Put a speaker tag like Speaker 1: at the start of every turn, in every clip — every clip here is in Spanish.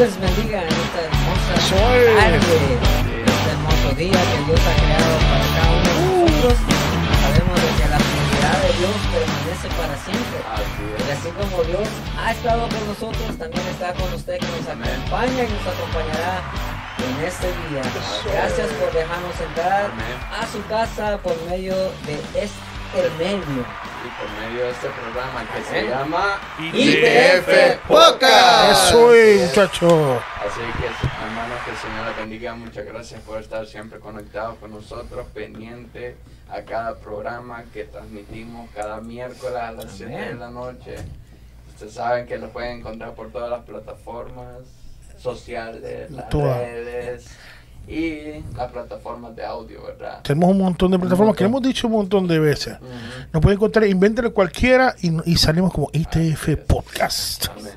Speaker 1: Dios bendiga en esta hermosa
Speaker 2: Soy.
Speaker 1: tarde, en este hermoso día que Dios ha creado para cada uno de nosotros. Sabemos de que la fidelidad de Dios permanece para siempre.
Speaker 3: Así
Speaker 1: Y así como Dios ha estado con nosotros, también está con usted que nos acompaña y nos acompañará en este día. Gracias por dejarnos entrar a su casa por medio de este medio.
Speaker 3: Este programa que se
Speaker 1: Amén.
Speaker 3: llama
Speaker 1: ITF
Speaker 4: Podcast.
Speaker 2: Eso es, muchacho.
Speaker 3: Así que, hermanos, que el Señor les bendiga. Muchas gracias por estar siempre conectados con nosotros, pendiente a cada programa que transmitimos cada miércoles a las 7 de la noche. Ustedes saben que lo pueden encontrar por todas las plataformas sociales, las redes y las plataformas de audio, ¿verdad?
Speaker 2: Tenemos un montón de plataformas que hemos dicho un montón de veces.
Speaker 3: Ujú.
Speaker 2: Nos pueden encontrar, invéntele cualquiera y, y salimos como ITF Podcast.
Speaker 3: Amén.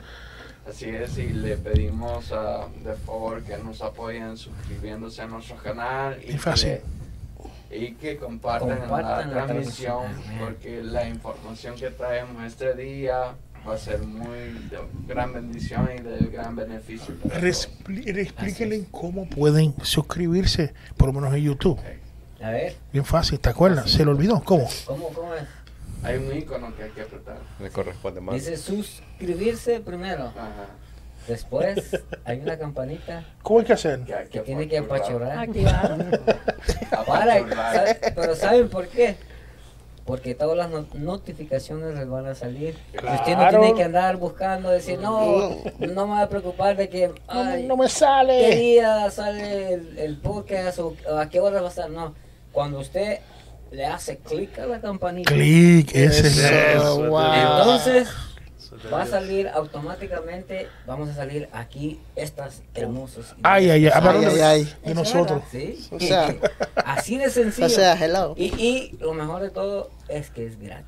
Speaker 3: Así es, y le pedimos ah, de favor que nos apoyen suscribiéndose a nuestro canal y
Speaker 2: Es fácil.
Speaker 3: que, y que compartan,
Speaker 1: Compartan
Speaker 3: la
Speaker 1: la
Speaker 3: transmisión
Speaker 1: transmisión.
Speaker 3: porque la información que traemos este día va a ser muy de gran bendición y de gran beneficio.
Speaker 2: Respli- Explíquenle cómo pueden suscribirse, por lo menos en YouTube.
Speaker 1: A ver,
Speaker 2: Bien fácil, ¿te acuerdas? ¿Se lo olvidó? ¿Cómo?
Speaker 1: ¿cómo, cómo es?
Speaker 3: Hay un icono que hay que apretar.
Speaker 4: Le corresponde más.
Speaker 1: Dice suscribirse primero.
Speaker 3: Ajá.
Speaker 1: Después hay una campanita
Speaker 2: ¿Cómo hay que hacer?
Speaker 3: Que hay
Speaker 1: que tiene que
Speaker 3: apachurrar.
Speaker 1: pero ¿saben por qué? Porque todas las no- notificaciones les van a salir. Usted no tiene que andar buscando, decir, no, no me voy a preocupar de que,
Speaker 2: No,
Speaker 1: ay,
Speaker 2: no me
Speaker 1: qué
Speaker 2: sale.
Speaker 1: día sale el, el podcast o, a qué hora va a estar. No, cuando usted le hace clic a la campanita,
Speaker 2: Clic, ese es.
Speaker 4: Eso,
Speaker 2: wow.
Speaker 1: entonces va a salir automáticamente, vamos a salir aquí estas hermosas.
Speaker 2: Ay, ay, ay.
Speaker 4: Ay,
Speaker 2: de,
Speaker 4: ay,
Speaker 2: de
Speaker 5: Eso
Speaker 2: nosotros.
Speaker 1: Sí.
Speaker 4: O sea-
Speaker 1: así de sencillo.
Speaker 4: O sea, hello.
Speaker 1: y, y lo mejor de todo es que es gratis.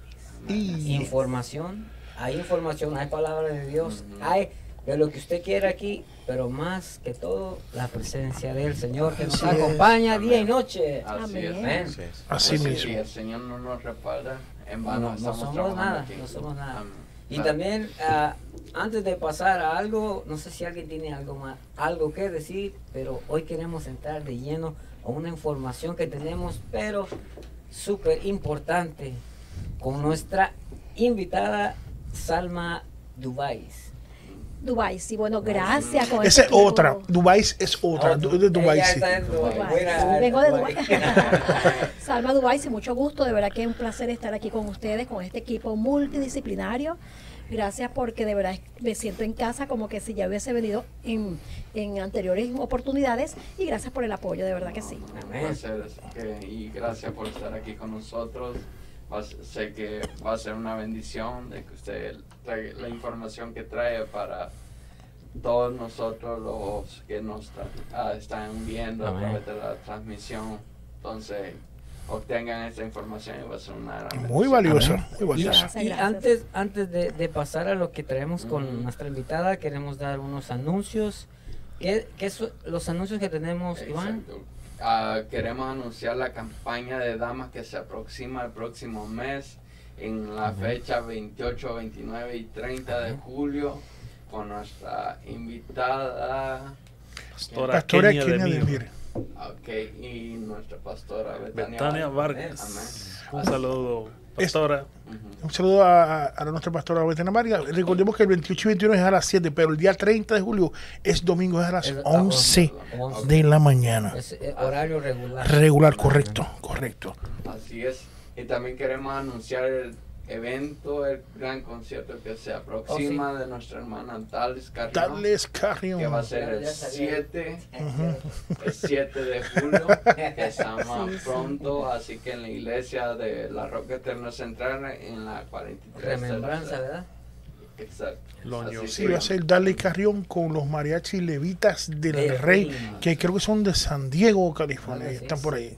Speaker 2: Y-
Speaker 1: Información, hay información, hay palabra de Dios, hay de lo que usted quiera aquí, pero más que todo la presencia del Señor que nos
Speaker 2: Así es.
Speaker 1: acompaña día y noche.
Speaker 3: Así es.
Speaker 1: Amén.
Speaker 4: Así es.
Speaker 2: Así
Speaker 3: Pues,
Speaker 2: mismo.
Speaker 3: Si el Señor no nos respalda, en vano
Speaker 1: No, no
Speaker 3: estamos
Speaker 1: somos
Speaker 3: trabajando
Speaker 1: nada,
Speaker 3: aquí.
Speaker 1: no somos nada.
Speaker 3: Amén.
Speaker 1: Y también, ah, antes de pasar a algo, no sé si alguien tiene algo más, algo que decir, pero hoy queremos entrar de lleno a una información que tenemos, pero súper importante, con nuestra invitada Salma Dubais.
Speaker 5: Dubai, sí, bueno, gracias. con
Speaker 2: Esa
Speaker 5: este
Speaker 2: es
Speaker 5: equipo.
Speaker 2: otra. Dubai es otra.
Speaker 1: Oh,
Speaker 2: Du- de sí.
Speaker 1: Dubái.
Speaker 5: Dubái.
Speaker 1: Buena,
Speaker 5: Vengo de
Speaker 1: Dubái.
Speaker 5: Dubái. Salma Dubái, sí, mucho gusto. De verdad que es un placer estar aquí con ustedes, con este equipo multidisciplinario. Gracias porque de verdad me siento en casa como que si ya hubiese venido en, en anteriores oportunidades y gracias por el apoyo, de verdad que sí.
Speaker 1: Amén.
Speaker 3: y gracias por estar aquí con nosotros. Va a sé que va a ser una bendición de que usted trae la información que trae para todos nosotros los que nos tra- ah, están viendo a
Speaker 1: Amén.
Speaker 3: través de la transmisión. Entonces, obtengan esta información y va a ser una gran
Speaker 2: Muy valiosa. Muy valiosa.
Speaker 1: Y antes, antes de, de pasar a lo que traemos con
Speaker 3: Ujú.
Speaker 1: nuestra invitada, queremos dar unos anuncios. ¿Qué, qué son los anuncios que tenemos, Iván?
Speaker 3: Ah, queremos anunciar la campaña de damas que se aproxima el próximo mes en la fecha 28, 29 y 30 de julio con nuestra invitada
Speaker 4: Pastora,
Speaker 2: Pastora
Speaker 4: Kenia
Speaker 2: Kenia
Speaker 4: de
Speaker 2: de
Speaker 4: Mir.
Speaker 2: Mir.
Speaker 3: ok, y nuestra pastora Betania,
Speaker 4: Betania
Speaker 3: Vargas.
Speaker 4: Un saludo, pastora.
Speaker 3: Ujú.
Speaker 2: Un saludo a, a nuestra pastora Betena María. Recordemos que el 28 y 21 es a las 7, pero el día 30 de julio es domingo, es a las
Speaker 1: Es a
Speaker 2: 11
Speaker 1: 11.
Speaker 2: de la mañana.
Speaker 1: Es eh, horario regular.
Speaker 2: Regular, correcto, correcto.
Speaker 3: Así es. Y también queremos anunciar el evento, el gran concierto que se aproxima de nuestra hermana Tales Carrión.
Speaker 2: Tales Carrion.
Speaker 3: que va a ser el
Speaker 1: Ya sabía.
Speaker 3: 7, el 7 de julio, que estamos pronto, así que en la iglesia de la Roca Eterna Central, en la 43.
Speaker 1: Remembranza, ¿verdad?
Speaker 3: Exacto.
Speaker 4: Loño.
Speaker 2: Sí, va a ser Darley Carrión con los mariachis levitas del
Speaker 1: De
Speaker 2: Rey,
Speaker 1: Rey.
Speaker 2: que creo que son de San Diego, California.
Speaker 1: Así,
Speaker 2: Están por
Speaker 1: sí.
Speaker 2: ahí.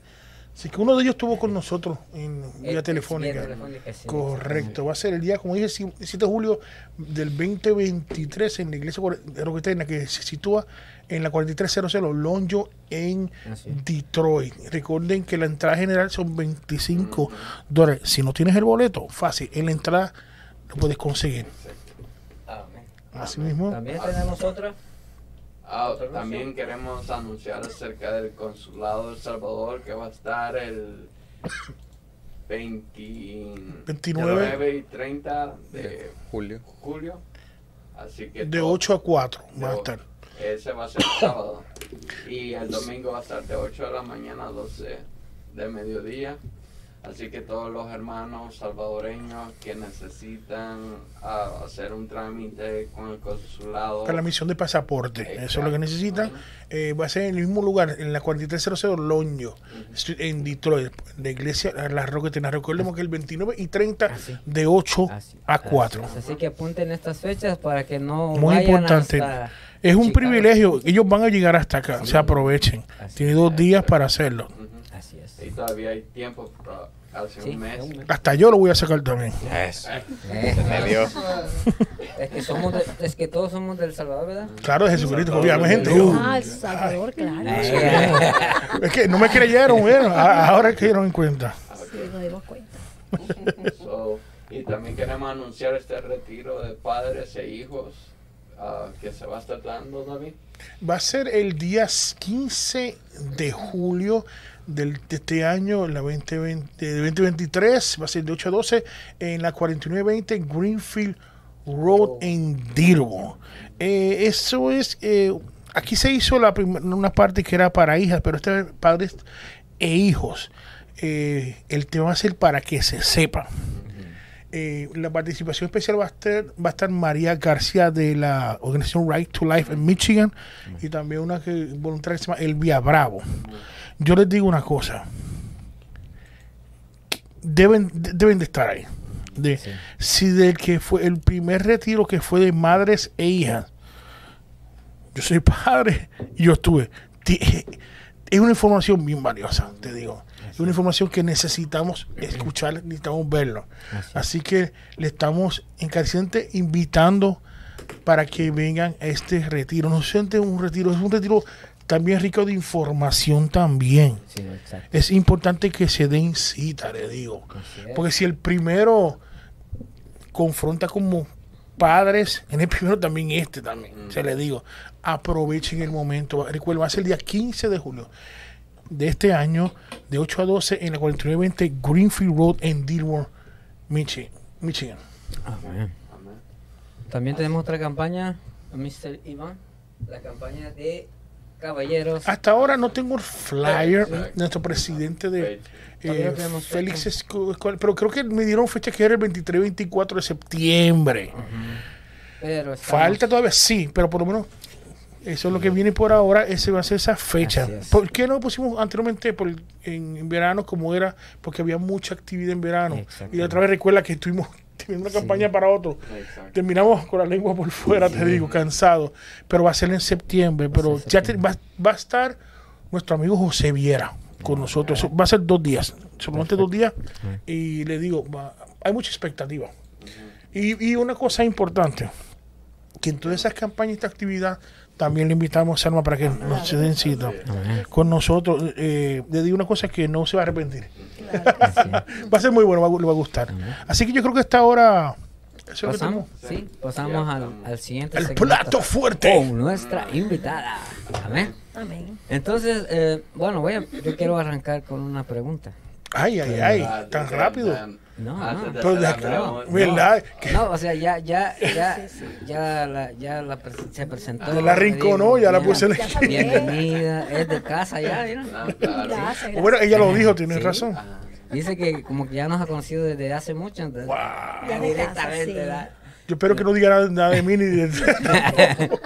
Speaker 2: Así que uno de ellos estuvo con nosotros en vía
Speaker 1: eh,
Speaker 2: telefónica.
Speaker 1: telefónica, sí,
Speaker 2: Correcto, va a ser el día, como dije, 7 de julio del 2023 en la iglesia de Roca Eterna, que se sitúa en la 4300 Lonjo en
Speaker 1: Así.
Speaker 2: Detroit. Recuerden que la entrada general son 25 dólares. Si no tienes el boleto, fácil, en la entrada lo puedes conseguir. Así mismo.
Speaker 1: También tenemos otra.
Speaker 3: Ah, también queremos anunciar acerca del consulado de El Salvador que va a estar el 20
Speaker 2: 29.
Speaker 3: 29 y 30 de
Speaker 6: Julio.
Speaker 3: julio. Así que
Speaker 2: De
Speaker 3: todo-
Speaker 2: 8 a 4
Speaker 3: de
Speaker 2: va a estar.
Speaker 3: Ese va a ser el sábado. Y el domingo va a estar de 8 de la mañana a 12 de mediodía. Así que todos los hermanos salvadoreños que necesitan ah, hacer un trámite con el consulado.
Speaker 2: Para la misión de pasaporte. Eso es lo que
Speaker 3: Exacto.
Speaker 2: necesitan. Eh, va a ser en el mismo lugar, en la 4300 Loño, Street, en Detroit, la iglesia La Roquetina. Recordemos que el 29 y 30
Speaker 1: Así.
Speaker 2: de 8
Speaker 1: Así-
Speaker 2: a
Speaker 1: así
Speaker 2: 4.
Speaker 1: es. Así que apunten estas fechas para que no
Speaker 2: Muy
Speaker 1: vayan
Speaker 2: importante.
Speaker 1: hasta
Speaker 2: Es un
Speaker 1: Chicago.
Speaker 2: privilegio. Ellos van a llegar hasta acá. Se aprovechen.
Speaker 1: Así
Speaker 2: Tiene dos días para hacerlo.
Speaker 3: Ujú.
Speaker 1: Así es.
Speaker 3: Y todavía hay tiempo, para hace
Speaker 1: Sí,
Speaker 3: un mes.
Speaker 2: Hasta yo lo voy a sacar también.
Speaker 6: Eso.
Speaker 1: Eh, es que somos de- es que todos somos del Salvador, ¿verdad?
Speaker 2: Claro, de Jesucristo, obviamente.
Speaker 5: Ah, El Salvador, claro.
Speaker 1: Eh,
Speaker 2: es que no me creyeron, bueno, a- ahora que dieron en cuenta.
Speaker 5: Sí, nos dimos cuenta.
Speaker 3: So, y también queremos anunciar este retiro de padres e hijos ah, que se va a estar dando, David.
Speaker 2: Va a ser el día 15 de julio del, de este año, la 2020, de 2023. Va a ser de 8 a 12 en la 4920 Greenfield Road en Dearborn. Eh, eso es. eh, aquí se hizo la prim- una parte que era para hijas, pero este es padres e hijos. Eh, el tema va a ser para que se sepan. Eh, la participación especial va a estar va a estar María García de la organización Right to Life en Michigan y también una que voluntaria que se llama Elvia Bravo. Yo les digo una cosa. Deben, de- deben de estar ahí. De,
Speaker 1: Sí.
Speaker 2: Si del que fue el primer retiro que fue de madres e hijas, yo soy padre y yo estuve. Es una información bien valiosa, te digo. Es una información que necesitamos escuchar, necesitamos verlo. Así que le estamos encarecidamente invitando para que vengan a este retiro. No siente un retiro, es un retiro también rico de información también.
Speaker 1: sí, exacto.
Speaker 2: Es importante que se den cita, le digo. Porque si el primero confronta como padres, en el primero también este también, se le digo, aprovechen el momento. Recuerden, va a ser el día 15 de julio de este año, de 8 a 12, en la 4920 Greenfield Road en Michi- Michigan.
Speaker 1: Amén.
Speaker 3: Amén.
Speaker 1: También tenemos otra campaña, Mr. Iván, la campaña de caballeros.
Speaker 2: Hasta ahora no tengo el flyer,
Speaker 3: Exacto.
Speaker 2: nuestro presidente de... Eh, Félix Escobar, pero creo que me dieron fecha que era el 23-24 de septiembre.
Speaker 1: Pero estamos-
Speaker 2: Falta todavía, sí, pero por lo menos eso es lo que viene por ahora, ese va a ser esa fecha.
Speaker 1: Es.
Speaker 2: ¿Por qué no pusimos anteriormente por, en, en verano como era? Porque había mucha actividad en verano. Y otra vez recuerda que estuvimos teniendo una
Speaker 1: Sí.
Speaker 2: campaña para otro.
Speaker 3: Exacto.
Speaker 2: Terminamos con la lengua por fuera, te digo, cansado. Pero va a ser en septiembre. Pero ya te- va, va a estar nuestro amigo José Viera con nosotros. Eso va a ser dos días, solamente dos días. Y le digo, va- hay mucha expectativa. Y, y una cosa importante, que en todas esas campañas y esta actividad también le invitamos a Alma para que nos se den cita con nosotros. Eh, le digo una cosa que no se va a arrepentir. Va a ser muy bueno, va, le va a gustar. Así que yo creo que esta hora... Eso es lo que
Speaker 1: Pasamos, sí, pasamos al, al siguiente
Speaker 2: El
Speaker 1: segmento
Speaker 2: plato fuerte.
Speaker 1: con nuestra invitada. Amén.
Speaker 5: Amén.
Speaker 1: Entonces, eh, bueno, voy a, yo quiero arrancar con una pregunta.
Speaker 2: Ay, ay, ay, tan rápido.
Speaker 1: No,
Speaker 3: antes
Speaker 1: no.
Speaker 3: la
Speaker 2: de-
Speaker 3: pregunta.
Speaker 2: ¿Verdad?
Speaker 1: No, o sea, ya, ya, ya, ya, la, ya la se presentó.
Speaker 2: Ya la arrinconó, ya la puse en.
Speaker 1: Bienvenida, es de casa ya.
Speaker 3: Ah, claro.
Speaker 5: Gracias, gracias.
Speaker 2: Bueno, ella lo dijo, tiene
Speaker 1: Sí.
Speaker 2: razón.
Speaker 3: Ah,
Speaker 1: Dice que como que ya nos ha conocido desde hace mucho, entonces
Speaker 5: ya
Speaker 1: directamente,
Speaker 5: sí.
Speaker 1: ¿verdad?
Speaker 2: Yo espero que no diga nada, nada de mí ni de...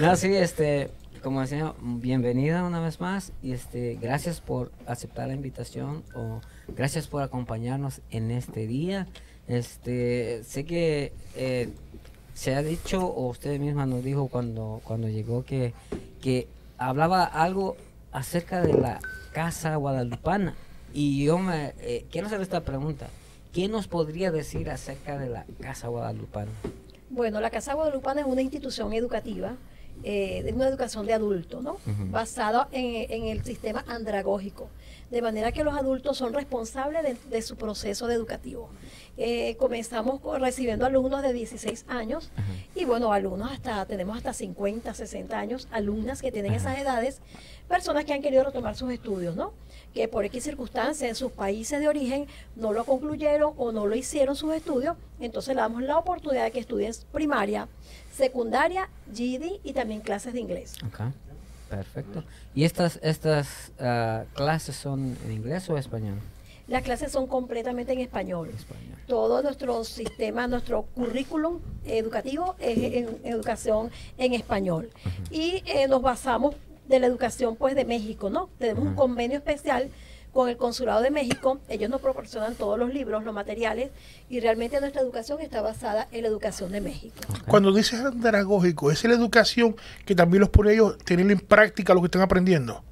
Speaker 1: No, sí, este, como decía, bienvenida una vez más y este, gracias por aceptar la invitación o gracias por acompañarnos en este día. Este, sé que eh, se ha dicho o usted misma nos dijo cuando cuando llegó que que hablaba algo acerca de la casa guadalupana y yo me eh, quiero hacer esta pregunta. ¿Qué nos podría decir acerca de la casa guadalupana?
Speaker 5: Bueno, la Casa Guadalupana es una institución educativa, eh, de una educación de adultos, ¿no? Basada en, en el sistema andragógico. De manera que los adultos son responsables de, de su proceso de educativo. Eh, comenzamos con- recibiendo alumnos de 16 años y bueno, alumnos hasta, tenemos hasta 50, 60 años, alumnas que tienen esas edades, personas que han querido retomar sus estudios, ¿no? Que por X circunstancias en sus países de origen no lo concluyeron o no lo hicieron sus estudios, entonces le damos la oportunidad de que estudien primaria, secundaria, GED y también clases de inglés.
Speaker 1: Ok, perfecto. ¿Y estas, estas ah, clases son en inglés o español?
Speaker 5: Las clases son completamente en español.
Speaker 1: Español.
Speaker 5: todo nuestro sistema, nuestro currículum educativo es en educación en español. Y eh, nos basamos de la educación pues de México, ¿no? Tenemos un convenio especial con el Consulado de México, ellos nos proporcionan todos los libros, los materiales, y realmente nuestra educación está basada en la educación de México.
Speaker 2: Cuando dices andragógico, ¿es la educación que también los pone ellos tener en práctica lo que están aprendiendo?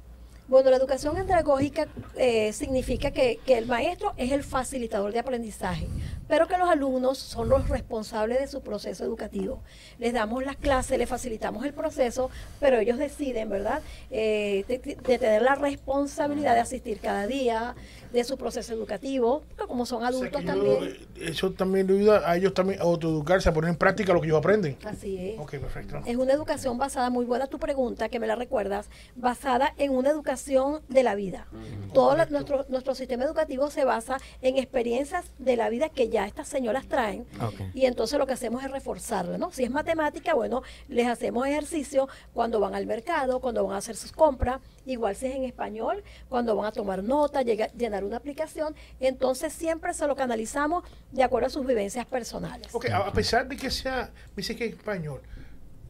Speaker 5: Bueno, la educación andragógica eh, significa que, que el maestro es el facilitador de aprendizaje, pero que los alumnos son los responsables de su proceso educativo. Les damos las clases, les facilitamos el proceso, pero ellos deciden, ¿verdad?, Eh, de, de tener la responsabilidad de asistir cada día, de su proceso educativo, pero como son
Speaker 2: O sea,
Speaker 5: adultos
Speaker 2: yo-
Speaker 5: también.
Speaker 2: eso también le ayuda a ellos también a autoeducarse, a poner en práctica lo que ellos aprenden.
Speaker 5: Así es.
Speaker 2: Ok, perfecto.
Speaker 5: Es una educación basada, muy buena tu pregunta, que me la recuerdas, basada en una educación de la vida. Todo la- nuestro, nuestro sistema educativo se basa en experiencias de la vida que ya estas señoras traen.
Speaker 1: Ok.
Speaker 5: Y entonces lo que hacemos es reforzarla, ¿no? Si es matemática, bueno, les hacemos ejercicio cuando van al mercado, cuando van a hacer sus compras, igual si es en español, cuando van a tomar nota, llega- llenar una aplicación, entonces siempre se lo canalizamos de acuerdo a sus vivencias personales.
Speaker 2: Ok, a, a pesar de que sea, me dice que es español,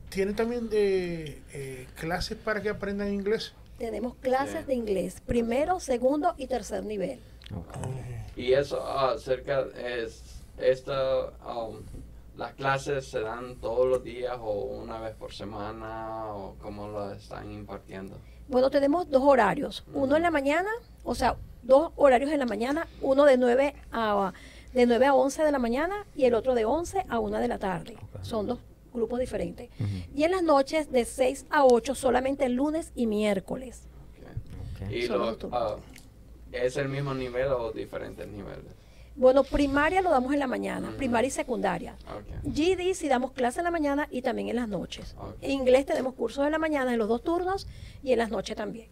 Speaker 2: ¿tiene también eh, eh, clases para que aprendan inglés?
Speaker 5: Tenemos clases de inglés, primero, segundo y tercer nivel.
Speaker 3: Y eso acerca es esta um, las clases se dan todos los días o una vez por semana o cómo lo están impartiendo.
Speaker 5: Bueno, tenemos dos horarios, uno en la mañana, o sea, dos horarios en la mañana, uno de 9 a, de 9 a 11 de la mañana y el otro de 11 a 1 de la tarde. Son dos grupos diferentes. Y en las noches de 6 a 8 solamente lunes y miércoles.
Speaker 3: Y
Speaker 5: los.
Speaker 3: Es el mismo nivel o diferentes niveles.
Speaker 5: Bueno, primaria lo damos en la mañana, primaria y secundaria.
Speaker 3: Okay.
Speaker 5: GD sí damos clase en la mañana y también en las noches.
Speaker 3: Ok.
Speaker 5: En inglés tenemos cursos en la mañana en los dos turnos y en las noches también.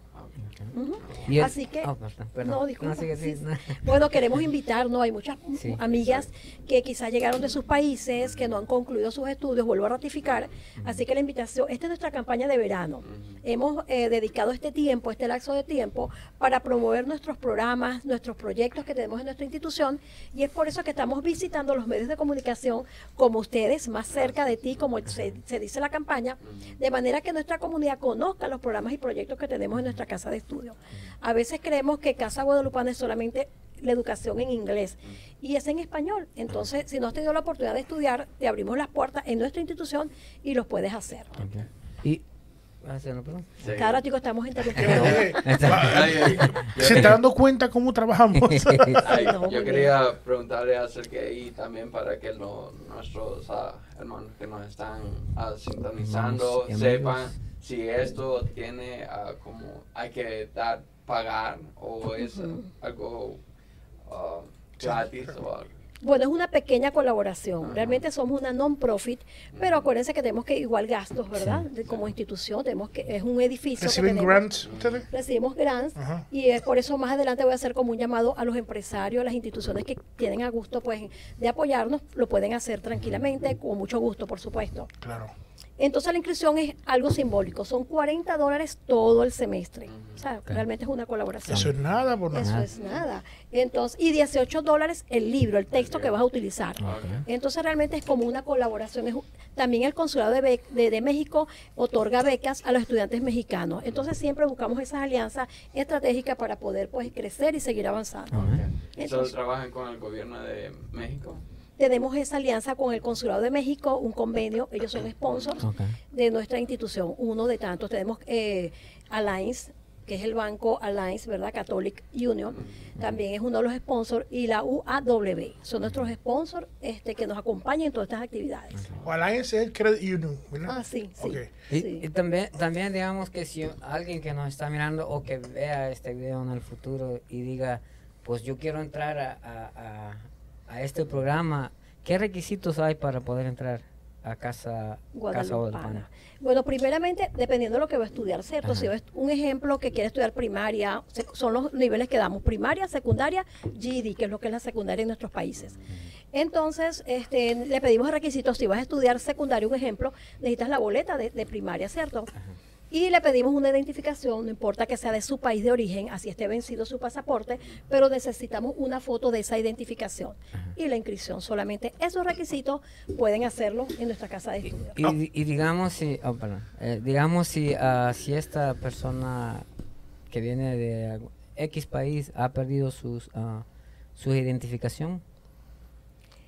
Speaker 1: El-
Speaker 5: Así que,
Speaker 1: Oh, perdón,
Speaker 5: no, disculpa.
Speaker 1: sigue,
Speaker 5: sí. Bueno, queremos invitar, ¿no? Hay muchas
Speaker 1: Sí.
Speaker 5: amigas que quizás llegaron de sus países, que no han concluido sus estudios, vuelvo a ratificar. Así que la invitación, esta es nuestra campaña de verano. Hemos eh, dedicado este tiempo, este lapso de tiempo, para promover nuestros programas, nuestros proyectos que tenemos en nuestra institución. Y es por eso que estamos visitando los medios de comunicación como ustedes, más cerca de ti, como se, se dice la campaña, de manera que nuestra comunidad conozca los programas y proyectos que tenemos en nuestra casa de estudio. A veces creemos que Casa Guadalupana es solamente la educación en inglés y es en español. Entonces, si no has tenido la oportunidad de estudiar, te abrimos las puertas en nuestra institución y los puedes hacer.
Speaker 1: Y. perdón.
Speaker 3: Sí.
Speaker 5: Cada ratico estamos interrumpiendo.
Speaker 2: ¿Se está dando cuenta cómo trabajamos?
Speaker 3: Ay, yo quería preguntarle acerca y también para que lo- nuestros ah, hermanos que nos están ah, sintonizando sepan
Speaker 1: amigos.
Speaker 3: Si esto tiene ah, como hay que dar pagar o es algo ah, gratis o algo.
Speaker 5: Bueno, es una pequeña colaboración. Realmente somos una non-profit, pero acuérdense que tenemos que igual gastos, ¿verdad? De- como institución, tenemos que es un edificio
Speaker 2: ¿Reciben grants ustedes?
Speaker 5: recibimos grants
Speaker 2: Ajá.
Speaker 5: y es por eso más adelante voy a hacer como un llamado a los empresarios, a las instituciones que tienen a gusto pues de apoyarnos, lo pueden hacer tranquilamente, con mucho gusto, por supuesto.
Speaker 2: Claro.
Speaker 5: Entonces la inscripción es algo simbólico, son 40 dólares todo el semestre. O sea, realmente es una colaboración.
Speaker 2: Eso es nada por
Speaker 5: Eso
Speaker 2: nada.
Speaker 5: es nada. Entonces, y 18 dólares el libro, el texto que vas a utilizar. Entonces realmente es como una colaboración. Es un- También el Consulado de, de, de México otorga becas a los estudiantes mexicanos. Entonces siempre buscamos esas alianzas estratégicas para poder pues crecer y seguir avanzando.
Speaker 1: Ajá.
Speaker 5: Eso
Speaker 3: ¿Solo
Speaker 5: es.
Speaker 3: trabajan con el gobierno de México?
Speaker 5: Tenemos esa alianza con el Consulado de México, un convenio, ellos son sponsors de nuestra institución, uno de tantos. Tenemos eh, Alliance, que es el banco Alliance, ¿verdad? Catholic Union, también es uno de los sponsors, y la UAW, son nuestros sponsors este, que nos acompañan en todas estas actividades.
Speaker 2: O Alliance es el Credit Union, ¿verdad?
Speaker 5: Ah, sí, sí.
Speaker 1: Y,
Speaker 5: sí.
Speaker 1: y también, también digamos que si alguien que nos está mirando o que vea este video en el futuro y diga, pues yo quiero entrar a, a- a- a este programa, ¿qué requisitos hay para poder entrar a Casa Casa
Speaker 5: Guadalupana.
Speaker 1: Guadalupana?
Speaker 5: Bueno, primeramente, dependiendo de lo que va a estudiar, ¿cierto?
Speaker 1: Ajá.
Speaker 5: Si es un ejemplo que quiere estudiar primaria, son los niveles que damos, primaria, secundaria, GED, que es lo que es la secundaria en nuestros países. Entonces, este, le pedimos requisitos, si vas a estudiar secundaria, un ejemplo, necesitas la boleta de, de primaria, ¿cierto? Y le pedimos una identificación, no importa que sea de su país de origen, así esté vencido su pasaporte, pero necesitamos una foto de esa identificación y la inscripción. Solamente esos requisitos pueden hacerlo en nuestra casa de estudio.
Speaker 1: Y, y digamos si, oh, perdón, eh, digamos si, ah, si esta persona que viene de X país ha perdido sus, ah, su identificación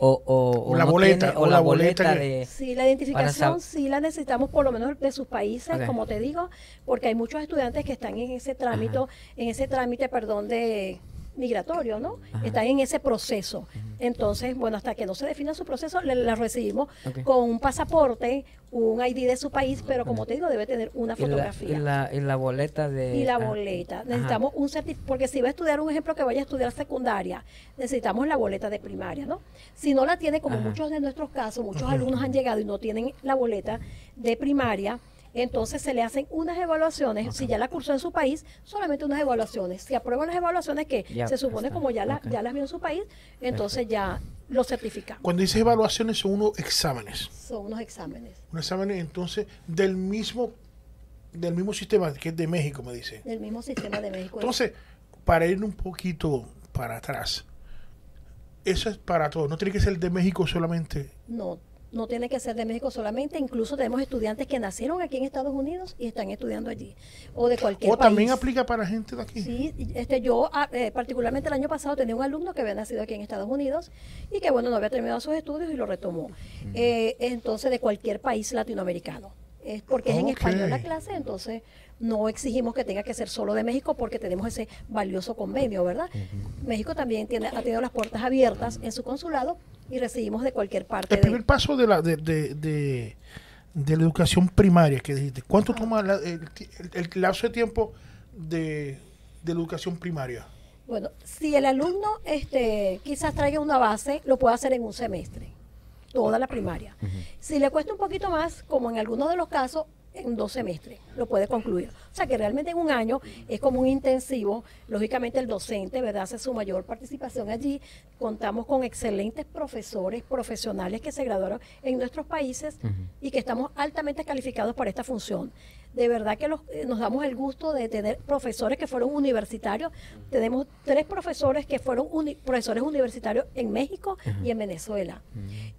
Speaker 1: o, o,
Speaker 2: O la
Speaker 1: no
Speaker 2: boleta,
Speaker 1: tiene-
Speaker 2: o la boleta que-
Speaker 1: de
Speaker 5: Sí, la identificación sí la necesitamos por lo menos de sus países, como te digo, porque hay muchos estudiantes que están en ese trámite, en ese trámite, perdón, de migratorio, ¿no?
Speaker 1: Ajá.
Speaker 5: Están en ese proceso. Entonces, bueno, hasta que no se defina su proceso, le, la recibimos con un pasaporte, un ID de su país, pero como te digo, debe tener una
Speaker 1: y la, y
Speaker 5: fotografía.
Speaker 1: la, y la boleta de
Speaker 5: Y la
Speaker 1: ah,
Speaker 5: boleta.
Speaker 1: ajá.
Speaker 5: Necesitamos un certificado, porque si va a estudiar un ejemplo que vaya a estudiar secundaria, necesitamos la boleta de primaria, ¿no? Si no la tiene, como muchos de nuestros casos, muchos alumnos han llegado y no tienen la boleta de primaria, entonces se le hacen unas evaluaciones, si ya la cursó en su país, solamente unas evaluaciones. Si aprueban las evaluaciones que
Speaker 1: Ya,
Speaker 5: se supone
Speaker 1: está.
Speaker 5: como ya, la- ya las vio en su país, entonces ya lo certificamos.
Speaker 2: Cuando dices evaluaciones son unos exámenes.
Speaker 5: Son unos exámenes
Speaker 2: Unos exámenes entonces del mismo del mismo sistema que es de México, me dice.
Speaker 5: del mismo sistema de México.
Speaker 2: Entonces, para ir un poquito para atrás, eso es para todos. No tiene que ser de México solamente.
Speaker 5: No, no tiene que ser de México solamente. Incluso tenemos estudiantes que nacieron aquí en Estados Unidos y están estudiando allí. O de cualquier
Speaker 2: O
Speaker 5: país.
Speaker 2: también aplica para gente de aquí.
Speaker 5: Sí, este, yo ah, eh, particularmente el año pasado tenía un alumno que había nacido aquí en Estados Unidos y que bueno, no había terminado sus estudios y lo retomó. Eh, entonces, de cualquier país latinoamericano. Es porque es en español la clase, entonces no exigimos que tenga que ser solo de México porque tenemos ese valioso convenio, ¿verdad? México también tiene, ha tenido las puertas abiertas en su consulado y recibimos de cualquier parte.
Speaker 2: El
Speaker 5: de-
Speaker 2: primer paso de la de, de, de- de la educación primaria que dijiste, ¿cuánto toma la- el, ti- el- el lapso de tiempo de, de la educación primaria?
Speaker 5: Bueno, si el alumno este, quizás traiga una base, lo puede hacer en un semestre, toda la primaria. Si le cuesta un poquito más, como en algunos de los casos, en dos semestres lo puede concluir. O sea que realmente en un año es como un intensivo. Lógicamente el docente, ¿verdad?, hace su mayor participación allí. Contamos con excelentes profesores profesionales que se graduaron en nuestros países y que estamos altamente calificados para esta función. De verdad que los- eh, nos damos el gusto de tener profesores que fueron universitarios. Tenemos tres profesores que fueron uni- profesores universitarios en México y en Venezuela.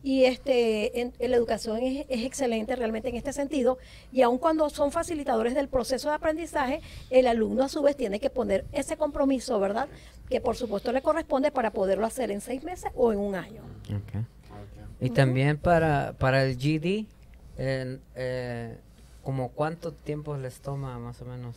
Speaker 5: Y este, en, en la educación es, es excelente realmente en este sentido. Y aun cuando son facilitadores del proceso de aprendizaje, el alumno a su vez tiene que poner ese compromiso, ¿verdad? Que por supuesto le corresponde para poderlo hacer en seis meses o en un año.
Speaker 1: Y también para, para el GD, eh, eh, como cuánto tiempo les toma más o menos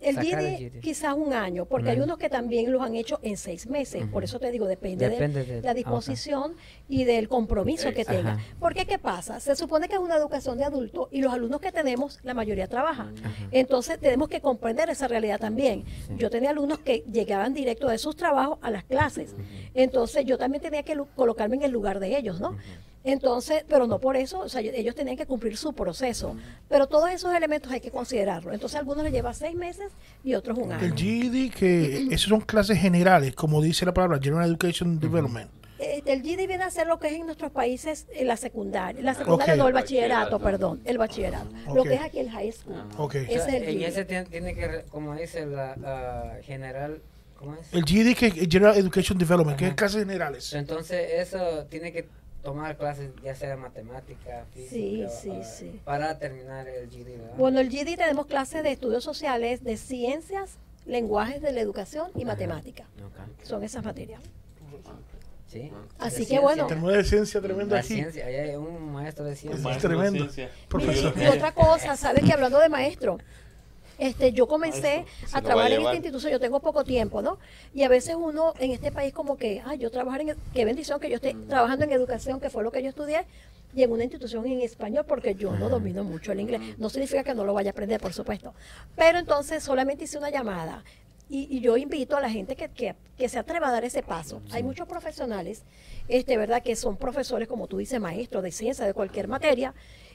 Speaker 5: El GED? quizás un año, porque hay unos que también los han hecho en seis meses. Por eso te digo, depende,
Speaker 1: Depende
Speaker 5: de,
Speaker 1: de-
Speaker 5: la
Speaker 1: ah,
Speaker 5: disposición y del compromiso que tenga.
Speaker 1: Ajá.
Speaker 5: Porque ¿qué pasa? Se supone que es una educación de adultos y los alumnos que tenemos, la mayoría trabajan. Entonces tenemos que comprender esa realidad también. Yo tenía alumnos que llegaban directo de sus trabajos a las clases. Entonces yo también tenía que colocarme en el lugar de ellos, ¿no? Entonces, pero no por eso, o sea, ellos tenían que cumplir su proceso. Pero todos esos elementos hay que considerarlos. Entonces, a algunos les lleva seis meses y otros un año.
Speaker 2: El GED, que esas son clases generales, como dice la palabra, General Education Development.
Speaker 5: Este, el GED viene a ser lo que es en nuestros países en la secundaria. La secundaria
Speaker 2: Ok.
Speaker 5: no, el bachillerato,
Speaker 3: Bachillerato.
Speaker 5: perdón, el bachillerato. Lo
Speaker 2: Ok.
Speaker 5: que es aquí el high school.
Speaker 2: Ok.
Speaker 5: Ese es el
Speaker 1: en
Speaker 5: GED.
Speaker 1: ese tiene, tiene que, como dice la ah, general, ¿cómo es?
Speaker 2: El GED, que es General Education Development, que es clases generales.
Speaker 1: Entonces eso tiene que tomar clases ya sea de matemática, física,
Speaker 5: Sí, sí,
Speaker 1: ah,
Speaker 5: sí.
Speaker 1: para terminar el GD, ¿verdad?
Speaker 5: Bueno, el GED tenemos clases de estudios sociales, de ciencias, lenguajes de la educación y matemática.
Speaker 1: Ok.
Speaker 5: Son esas materias.
Speaker 1: Sí.
Speaker 5: Así
Speaker 1: De
Speaker 5: que
Speaker 1: ciencia.
Speaker 5: bueno.
Speaker 2: Tenemos de ciencia tremenda
Speaker 1: La
Speaker 2: aquí.
Speaker 1: ciencia, hay un maestro de ciencia.
Speaker 2: Es
Speaker 4: Maestro de
Speaker 2: tremendo.
Speaker 4: ciencia.
Speaker 2: Profesor.
Speaker 5: Y otra cosa, ¿sabes que Hablando de maestro, este, yo comencé a trabajar en esta institución, yo tengo poco tiempo, ¿no? Y a veces uno en este país como que, ay, yo trabajar en, qué bendición que yo esté trabajando en educación, que fue lo que yo estudié, y en una institución en español, porque yo no domino mucho el inglés. No significa que no lo vaya a aprender, por supuesto. Pero entonces solamente hice una llamada. y, y yo invito a la gente que, que, que se atreva a dar ese paso. Hay muchos profesionales, este, ¿verdad?, que son profesores, como tú dices, maestros de ciencia, de cualquier materia,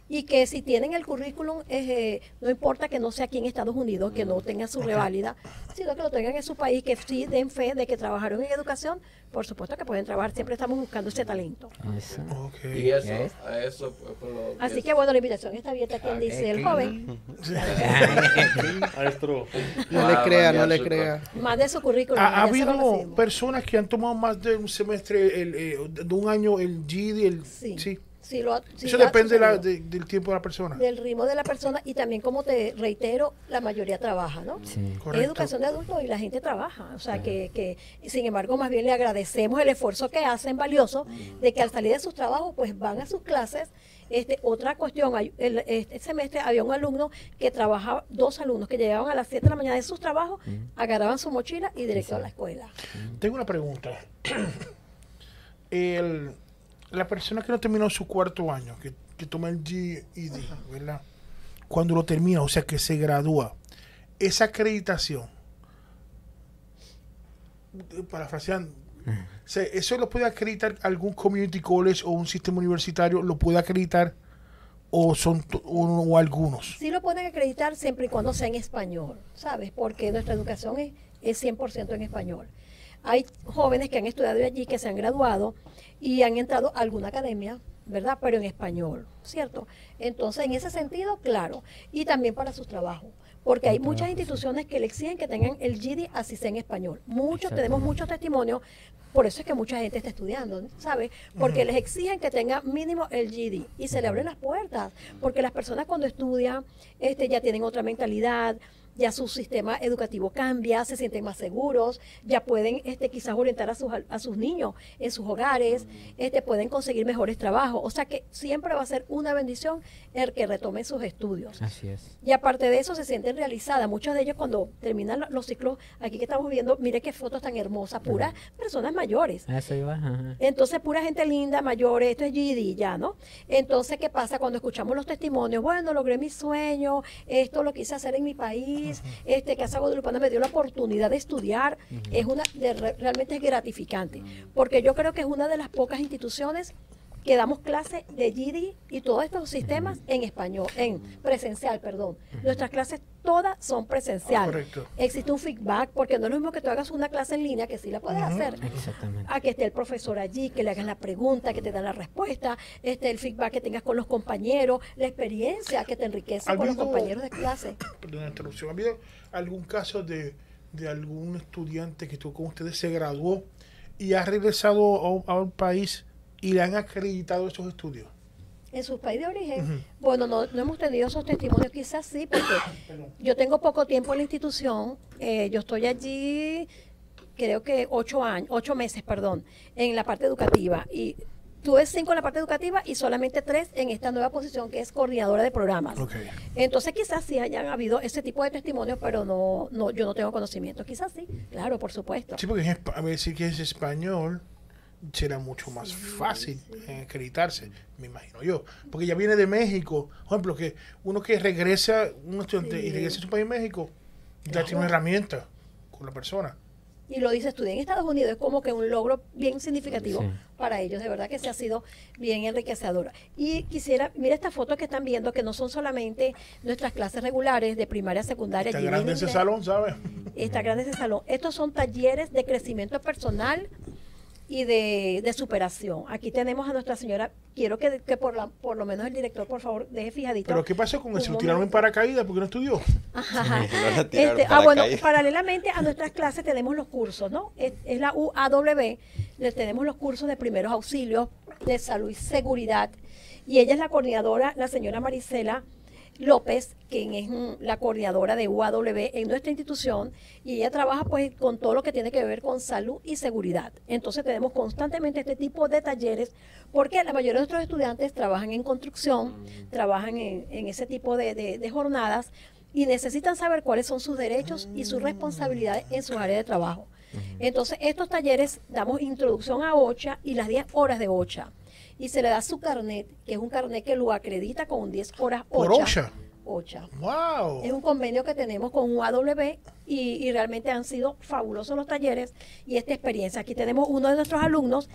Speaker 5: y que si tienen el currículum, eh, no importa que no sea aquí en Estados Unidos, que no tengan su reválida, sino que lo tengan en su país, que sí den fe de que trabajaron en educación, por supuesto que pueden trabajar, siempre estamos buscando ese talento.
Speaker 1: Eso.
Speaker 2: Ok.
Speaker 3: Y eso, a eso pues, por lo
Speaker 5: Así que bueno, la invitación está abierta, quien dice el joven,
Speaker 4: Maestro,
Speaker 6: No le
Speaker 3: a
Speaker 6: crea, no le crea.
Speaker 5: mande su currículum.
Speaker 2: ¿Ha, habido personas que han tomado más de un semestre, el, eh, de un año, el GED? El,
Speaker 5: Sí.
Speaker 2: sí.
Speaker 5: Lo
Speaker 2: Eso depende de la-
Speaker 5: sucedido.
Speaker 2: de- del tiempo de la persona.
Speaker 5: del ritmo de la persona y también como te reitero, la mayoría trabaja, ¿no?
Speaker 1: Sí.
Speaker 5: Es educación de adultos y la gente trabaja. O sea, que, que, sin embargo, más bien le agradecemos el esfuerzo que hacen valioso de que al salir de sus trabajos, pues van a sus clases. Este, otra cuestión, hay- el- este semestre había un alumno que trabajaba, dos alumnos que llegaban a las 7 de la mañana de sus trabajos, agarraban su mochila y directo a la escuela.
Speaker 2: Tengo una pregunta. El- la persona que no terminó su cuarto año, que, que toma el GED, ¿verdad? Cuando lo termina, o sea, que se gradúa, esa acreditación, parafraseando, o sea, ¿eso lo puede acreditar algún community college o un sistema universitario? ¿Lo puede acreditar? ¿O son to- o, o algunos?
Speaker 5: Sí lo pueden acreditar siempre y cuando sea en español, ¿sabes? Porque nuestra educación es, es 100% en español. Hay jóvenes que han estudiado allí, que se han graduado y han entrado a alguna academia, ¿verdad? Pero en español, ¿cierto? Entonces, en ese sentido, claro. Y también para sus trabajos. Porque hay muchas instituciones que le exigen que tengan el GD así sea en español. Muchos, tenemos muchos testimonios, por eso es que mucha gente está estudiando, ¿sabes? Porque les exigen que tenga mínimo el GD y se le abren las puertas, porque las personas cuando estudian este, ya tienen otra mentalidad, ya su sistema educativo cambia, se sienten más seguros, ya pueden este, quizás orientar a sus, a sus niños en sus hogares, este, pueden conseguir mejores trabajos. O sea que siempre va a ser una bendición el que retomen sus estudios.
Speaker 1: Así es.
Speaker 5: Y aparte de eso se sienten realizadas. Muchos de ellos cuando terminan lo- los ciclos, aquí que estamos viendo, mire qué fotos tan hermosas, puras personas mayores.
Speaker 1: A Eso iba. ajá.
Speaker 5: Entonces, pura gente linda, mayores, esto es GD ya, ¿no? Entonces, ¿qué pasa cuando escuchamos los testimonios? Bueno, logré mi sueño, esto lo quise hacer en mi país, este Casa Guadalupana me dio la oportunidad de estudiar, es una, de re- realmente es gratificante, porque yo creo que es una de las pocas instituciones que damos clases de GD y todos estos sistemas en español, en presencial, perdón. Nuestras clases todas son presenciales.
Speaker 2: correcto.
Speaker 5: Existe un feedback, porque no es lo mismo que tú hagas una clase en línea, que sí la puedes hacer,
Speaker 1: Exactamente.
Speaker 5: a que esté el profesor allí, que le hagas la pregunta, que te dan la respuesta, este el feedback que tengas con los compañeros, la experiencia que te enriquece
Speaker 2: ¿Ha
Speaker 5: con los compañeros de clase.
Speaker 2: Perdón la interrupción. ¿Ha habido algún caso de, de algún estudiante que estuvo con ustedes, se graduó y ha regresado a, a un país y le han acreditado esos estudios?
Speaker 5: En su país de origen, bueno, no, no hemos tenido esos testimonios, quizás sí, porque yo tengo poco tiempo en la institución, eh, yo estoy allí, creo que ocho años, ocho meses, perdón, en la parte educativa, y tuve cinco en la parte educativa y solamente tres en esta nueva posición que es coordinadora de programas. Entonces quizás sí hayan habido ese tipo de testimonios, pero no, no, yo no tengo conocimiento. Quizás sí, claro, por supuesto.
Speaker 2: Sí, porque a que es español, será mucho más fácil eh, acreditarse, me imagino yo. Porque ya viene de México. Por ejemplo, que uno que regresa, un estudiante y regresa a su país, México, ya tiene una herramienta con la persona.
Speaker 5: Y lo dice estudié en Estados Unidos, es como que un logro bien significativo
Speaker 1: Sí.
Speaker 5: para ellos, de verdad que se ha sido bien enriquecedora. Y quisiera, mira estas fotos que están viendo, que no son solamente nuestras clases regulares de primaria, secundaria,
Speaker 2: Está grande ese salón, ¿sabes?
Speaker 5: está grande ese salón. Estos son talleres de crecimiento personal y de, de superación. Aquí tenemos a nuestra señora, quiero que, que por, la, por lo menos el director, por favor, deje fijadito.
Speaker 2: Pero ¿qué pasó con
Speaker 5: un
Speaker 2: él? ¿Se lo tiraron en paracaídas porque no estudió?
Speaker 5: Ajá. Este, ah, bueno, paralelamente a nuestras clases tenemos los cursos, ¿no? Es, es la UAW, le tenemos los cursos de primeros auxilios, de salud y seguridad. Y ella es la coordinadora, la señora Marisela López, quien es mm, la coordinadora de UAW en nuestra institución, y ella trabaja pues con todo lo que tiene que ver con salud y seguridad. Entonces tenemos constantemente este tipo de talleres, porque la mayoría de nuestros estudiantes trabajan en construcción, trabajan en, en ese tipo de, de- de jornadas, y necesitan saber cuáles son sus derechos y sus responsabilidades en su área de trabajo. Entonces, estos talleres damos introducción a OCHA y las 10 horas de OCHA. Y se le da su carnet, que es un carnet que lo acredita con 10 horas
Speaker 2: ¿Por
Speaker 5: OCHA.
Speaker 2: OSHA?
Speaker 5: OCHA.
Speaker 2: ¡Wow!
Speaker 5: Es un convenio que tenemos con UAW y, y realmente han sido fabulosos los talleres y esta experiencia. Aquí tenemos uno de nuestros alumnos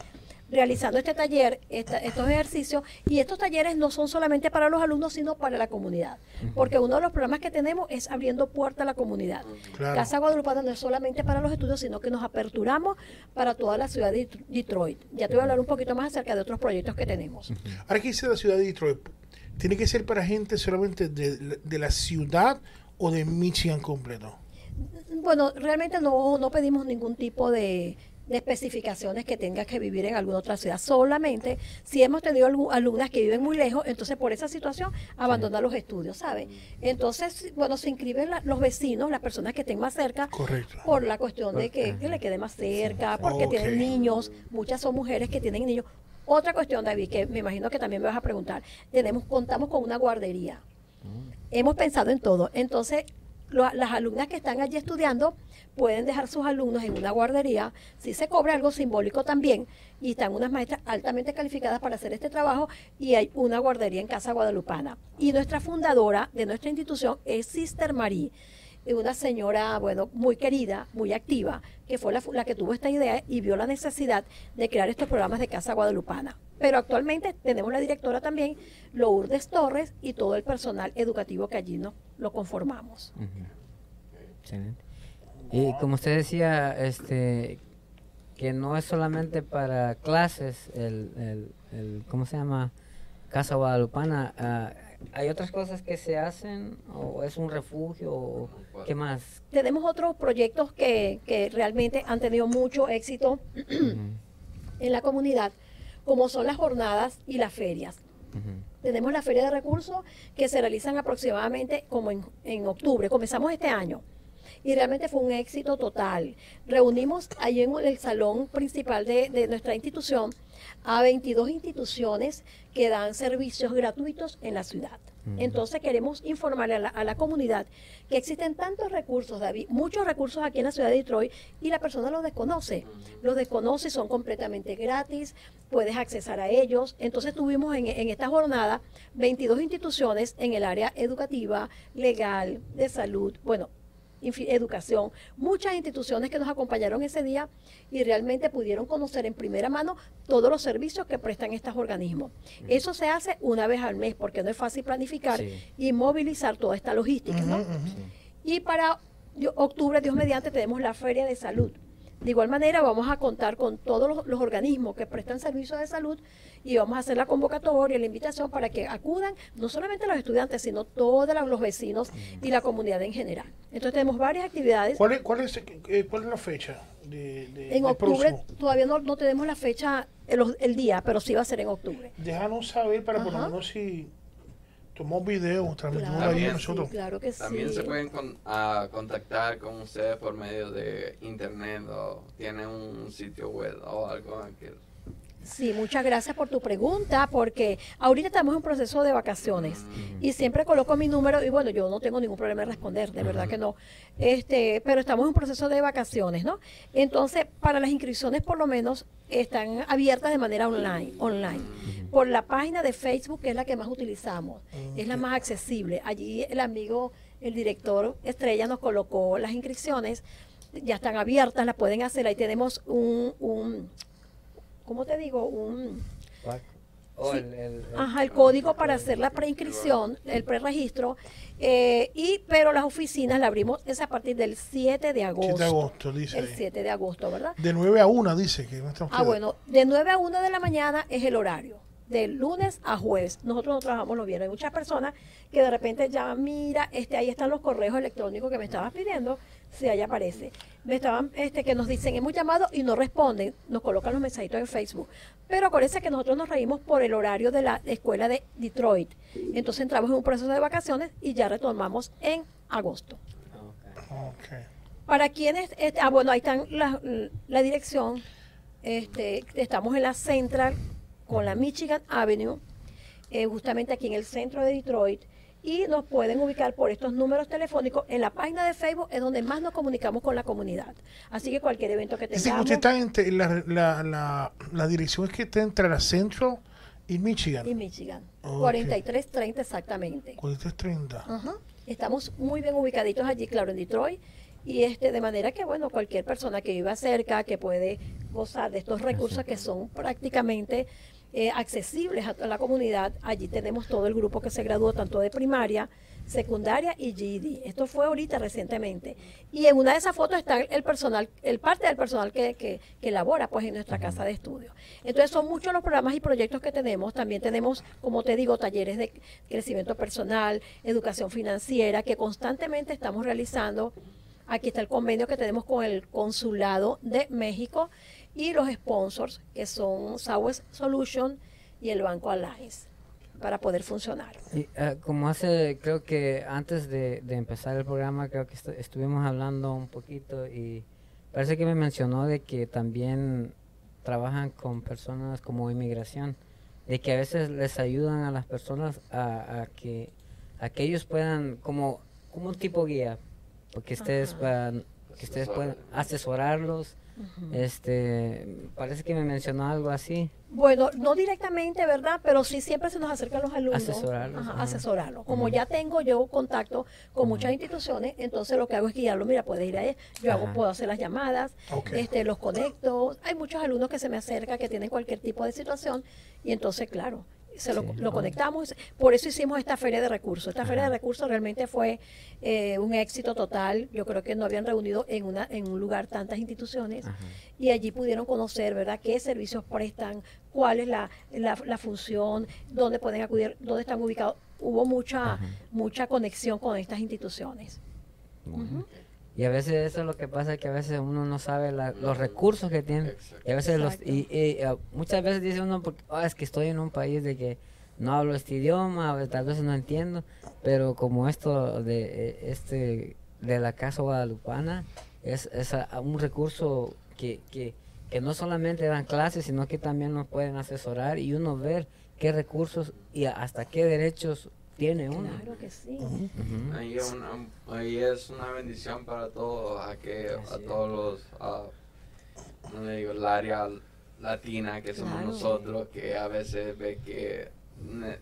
Speaker 5: realizando este taller, esta- estos ejercicios, y estos talleres no son solamente para los alumnos, sino para la comunidad. Porque uno de los programas que tenemos es abriendo puerta a la comunidad.
Speaker 2: Claro.
Speaker 5: Casa Guadalupana no es solamente para los estudios, sino que nos aperturamos para toda la ciudad de Det- Detroit. Ya te voy a hablar un poquito más acerca de otros proyectos que tenemos.
Speaker 2: Ahora que dice la ciudad de Detroit, ¿tiene que ser para gente solamente de, de la ciudad o de Michigan completo?
Speaker 5: Bueno, realmente no, no pedimos ningún tipo de, de especificaciones que tenga que vivir en alguna otra ciudad. Solamente si hemos tenido alumnas que viven muy lejos, entonces por esa situación abandonan los estudios, ¿sabe? Entonces, bueno, se inscriben la- los vecinos, las personas que estén más cerca,
Speaker 2: Correcto.
Speaker 5: por la cuestión de que, que le quede más cerca, porque tienen niños, muchas son mujeres que tienen niños. Otra cuestión, David, que me imagino que también me vas a preguntar, tenemos, contamos con una guardería. Hemos pensado en todo. Entonces, las alumnas que están allí estudiando pueden dejar sus alumnos en una guardería, si se cobra algo simbólico también, y están unas maestras altamente calificadas para hacer este trabajo, y hay una guardería en Casa Guadalupana. Y nuestra fundadora de nuestra institución es Sister Marie, eh, una señora, bueno, muy querida, muy activa, que fue la, que tuvo esta idea y vio la necesidad de crear estos programas de Casa Guadalupana. Pero actualmente tenemos la directora también, Lourdes Torres, y todo el personal educativo que allí no, lo conformamos.
Speaker 1: Excelente. Y como usted decía, este, que no es solamente para clases, el, el, el- ¿cómo se llama? Casa Guadalupana. ah, ¿Hay otras cosas que se hacen o es un refugio? O ¿Qué más?
Speaker 5: Tenemos otros proyectos que, que realmente han tenido mucho éxito en la comunidad, como son las jornadas y las ferias. Tenemos la feria de recursos que se realizan aproximadamente como en, en octubre. Comenzamos este año y realmente fue un éxito total. Reunimos allí en el salón principal de, de nuestra institución a 22 instituciones que dan servicios gratuitos en la ciudad. Entonces queremos informarle a la, a la comunidad que existen tantos recursos, David, muchos recursos aquí en la ciudad de Detroit y la persona los desconoce. Los desconoce, son completamente gratis, puedes accesar a ellos. Entonces tuvimos en, en esta jornada 22 instituciones en el área educativa, legal, de salud, bueno, educación, muchas instituciones que nos acompañaron ese día y realmente pudieron conocer en primera mano todos los servicios que prestan estos organismos. Eso se hace una vez al mes porque no es fácil planificar
Speaker 1: Sí.
Speaker 5: y movilizar toda esta logística. ¿no? Y para octubre, Dios mediante, tenemos la Feria de Salud. De igual manera, vamos a contar con todos los, los organismos que prestan servicios de salud y vamos a hacer la convocatoria, la invitación para que acudan no solamente los estudiantes, sino todos los vecinos y la comunidad en general. Entonces tenemos varias actividades.
Speaker 2: ¿Cuál es, cuál es, eh, cuál es la fecha? De, de-
Speaker 5: En octubre todavía no, no tenemos la fecha, el, el día, pero sí va a ser en octubre.
Speaker 2: Déjanos saber para por lo menos si tomamos video, transmitimos
Speaker 5: Claro,
Speaker 3: También,
Speaker 2: nosotros.
Speaker 5: sí, claro que
Speaker 3: También
Speaker 5: sí.
Speaker 3: se pueden con- contactar con ustedes por medio de internet o tienen un sitio web o algo que
Speaker 5: Sí, muchas gracias por tu pregunta, porque ahorita estamos en un proceso de vacaciones y siempre coloco mi número y bueno, yo no tengo ningún problema en responder, de verdad que no. Este, pero estamos en un proceso de vacaciones, ¿no? Entonces, para las inscripciones por lo menos están abiertas de manera online, online. Por la página de Facebook, que es la que más utilizamos, es la más accesible. Allí el amigo, el director Estrella nos colocó las inscripciones, ya están abiertas, las pueden hacer. Ahí tenemos un, un ¿cómo te digo? Un,
Speaker 1: O
Speaker 5: Sí.
Speaker 1: el, el- el-
Speaker 5: ajá, el código para hacer la preinscripción, el preregistro, eh, y, pero las oficinas la abrimos es a partir del 7 de agosto.
Speaker 2: 7 de agosto, dice.
Speaker 5: El
Speaker 2: ahí.
Speaker 5: 7 de agosto, ¿verdad?
Speaker 2: De 9 a 1, dice que no
Speaker 5: Ah, bueno, de 9 a 1 de la mañana es el horario, de lunes a jueves. Nosotros no trabajamos los viernes. Hay muchas personas que de repente llaman, mira, este, ahí están los correos electrónicos que me estabas pidiendo, si ahí aparece. Me estaban, este, que nos dicen, hemos llamado y no responden, nos colocan los mensajitos en Facebook. Pero acuérdense que nosotros nos reímos por el horario de la escuela de Detroit. Entonces entramos en un proceso de vacaciones y ya retomamos en agosto. Para quienes, este, ah, bueno, ahí están la, la dirección. Este, estamos en la Central con la Michigan Avenue, eh, justamente aquí en el centro de Detroit. Y nos pueden ubicar por estos números telefónicos. En la página de Facebook es donde más nos comunicamos con la comunidad. Así que cualquier evento que tengamos.
Speaker 2: usted está entre la, la, la, la dirección es que está entre la Central y Michigan.
Speaker 5: Y Michigan.
Speaker 2: Ok.
Speaker 5: 4330 exactamente.
Speaker 2: 4330.
Speaker 5: Ajá. Estamos muy bien ubicaditos allí, claro, en Detroit. Y este, de manera que, bueno, cualquier persona que viva cerca, que puede gozar de estos recursos que son prácticamente eh, accesibles a toda la comunidad, allí tenemos todo el grupo que se graduó tanto de primaria, secundaria y GED. Esto fue ahorita recientemente. Y en una de esas fotos está el personal, el parte del personal que, que, que labora pues en nuestra casa de estudio. Entonces son muchos los programas y proyectos que tenemos. También tenemos, como te digo, talleres de crecimiento personal, educación financiera, que constantemente estamos realizando. Aquí está el convenio que tenemos con el Consulado de México y los sponsors, que son Southwest Solution y el Banco Alliance para poder funcionar.
Speaker 1: Y, eh, como hace, creo que antes de, de empezar el programa, creo que estu- estuvimos hablando un poquito y parece que me mencionó de que también trabajan con personas como inmigración, de que a veces les ayudan a las personas a, a que, a que ellos puedan, como, como un tipo guía, porque ustedes, puedan, que ustedes puedan asesorarlos. Este, parece que me mencionó algo así.
Speaker 5: Bueno, no directamente, ¿verdad? Pero sí siempre se nos acercan los alumnos.
Speaker 1: Asesorarlos,
Speaker 5: Ajá,
Speaker 1: ajá.
Speaker 5: asesorarlos. Como ya tengo yo contacto con muchas instituciones, entonces lo que hago es guiarlo. Mira, puedes ir ahí. Yo hago, puedo hacer las llamadas,
Speaker 2: Ok.
Speaker 5: este, los conecto. Hay muchos alumnos que se me acercan que tienen cualquier tipo de situación y entonces, claro, se lo,
Speaker 1: Sí.
Speaker 5: lo conectamos. Por eso hicimos esta feria de recursos. Esta feria de recursos realmente fue eh, un éxito total. Yo creo que no habían reunido en, una, en un lugar tantas instituciones
Speaker 1: Ajá.
Speaker 5: y allí pudieron conocer, ¿verdad?, qué servicios prestan, cuál es la, la, la función, dónde pueden acudir, dónde están ubicados. Hubo mucha,
Speaker 1: Ajá.
Speaker 5: mucha conexión con estas instituciones.
Speaker 1: Bueno. Y a veces eso es lo que pasa, que a veces uno no sabe la- los recursos que tiene. Y a veces los, y, ah, muchas veces dice uno, porque, "Ah, es que estoy en un país de que no hablo este idioma, tal vez no entiendo, pero como esto de eh, este de la Casa Guadalupana es, un recurso que, que, que no solamente dan clases, sino que también nos pueden asesorar y uno ver qué recursos y hasta qué derechos tiene uno.
Speaker 5: Claro que sí.
Speaker 1: Ujú.
Speaker 3: Ahí, es una, ahí es una bendición para todos, a, que, a todos los, ah, no le digo, el área latina que somos
Speaker 5: Claro.
Speaker 3: nosotros, que a veces ve que ne-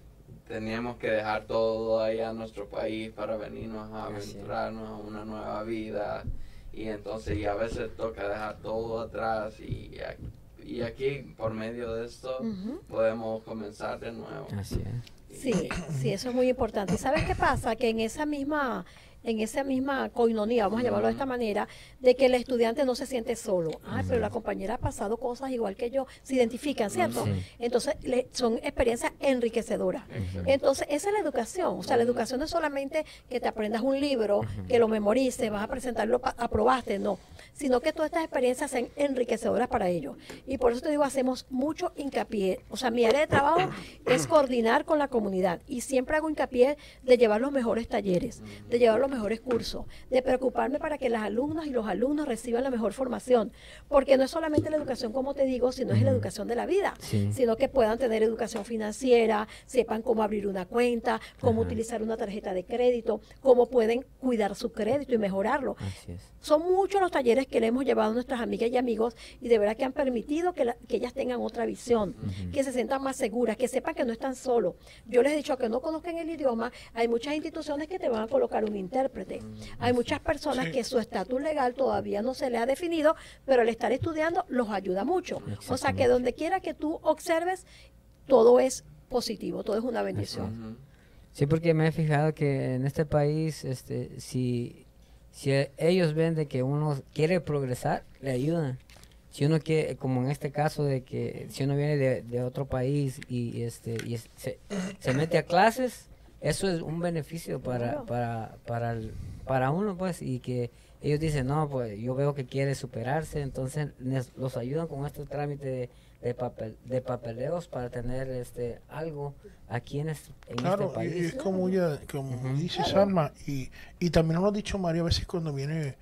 Speaker 3: teníamos que dejar todo allá en nuestro país para venirnos a aventurarnos a una nueva vida. Y entonces y a veces toca dejar todo atrás y, ac- y aquí por medio de esto
Speaker 5: Ujú.
Speaker 3: podemos comenzar de nuevo.
Speaker 1: Así es.
Speaker 5: Sí, sí, eso es muy importante. ¿Y sabes qué pasa? Que en esa misma en esa misma coinonía, vamos a llamarlo de esta manera, de que el estudiante no se siente solo. Ah, pero la compañera ha pasado cosas igual que yo, se identifican, ¿cierto?
Speaker 1: Sí.
Speaker 5: Entonces, le- son experiencias enriquecedoras.
Speaker 3: Exacto.
Speaker 5: Entonces, esa es la educación. O sea, la educación no es solamente que te aprendas un libro, que lo memorices, vas a presentarlo, aprobaste, no. Sino que todas estas experiencias sean enriquecedoras para ellos. Y por eso te digo, hacemos mucho hincapié. O sea, mi área de trabajo es coordinar con la comunidad. Y siempre hago hincapié de llevar los mejores talleres, de llevar los mejores cursos, de preocuparme para que las alumnas y los alumnos reciban la mejor formación. Porque no es solamente la educación, como te digo, sino es la educación de la vida
Speaker 1: Sí.
Speaker 5: sino que puedan tener educación financiera, sepan cómo abrir una cuenta, cómo
Speaker 1: Ajá.
Speaker 5: utilizar una tarjeta de crédito, cómo pueden cuidar su crédito y mejorarlo.
Speaker 1: Así es.
Speaker 5: Son muchos los talleres que le hemos llevado a nuestras amigas y amigos y de verdad que han permitido que, la- que ellas tengan otra visión, que se sientan más seguras, que sepan que no están solos. Yo les he dicho que no conozcan el idioma, hay muchas instituciones que te van a colocar un intérprete. Hay muchas personas
Speaker 2: Sí.
Speaker 5: que su estatus legal todavía no se le ha definido, pero el estar estudiando los ayuda mucho. O sea que donde quiera que tú observes, todo es positivo, todo es una bendición.
Speaker 1: Sí, porque me he fijado que en este país, este, si, si ellos ven de que uno quiere progresar, le ayudan. Si uno quiere, como en este caso de que si uno viene de, de otro país y este y se, se mete a clases, eso es un beneficio para para para el- para uno pues y que ellos dicen no pues yo veo que quiere superarse entonces les- los ayudan con este trámite de, de papel de papeleos para tener este algo aquí en, es- en
Speaker 2: Claro,
Speaker 1: este país.
Speaker 2: es como ella, como dice Salma, y, y también lo ha dicho María, a veces cuando viene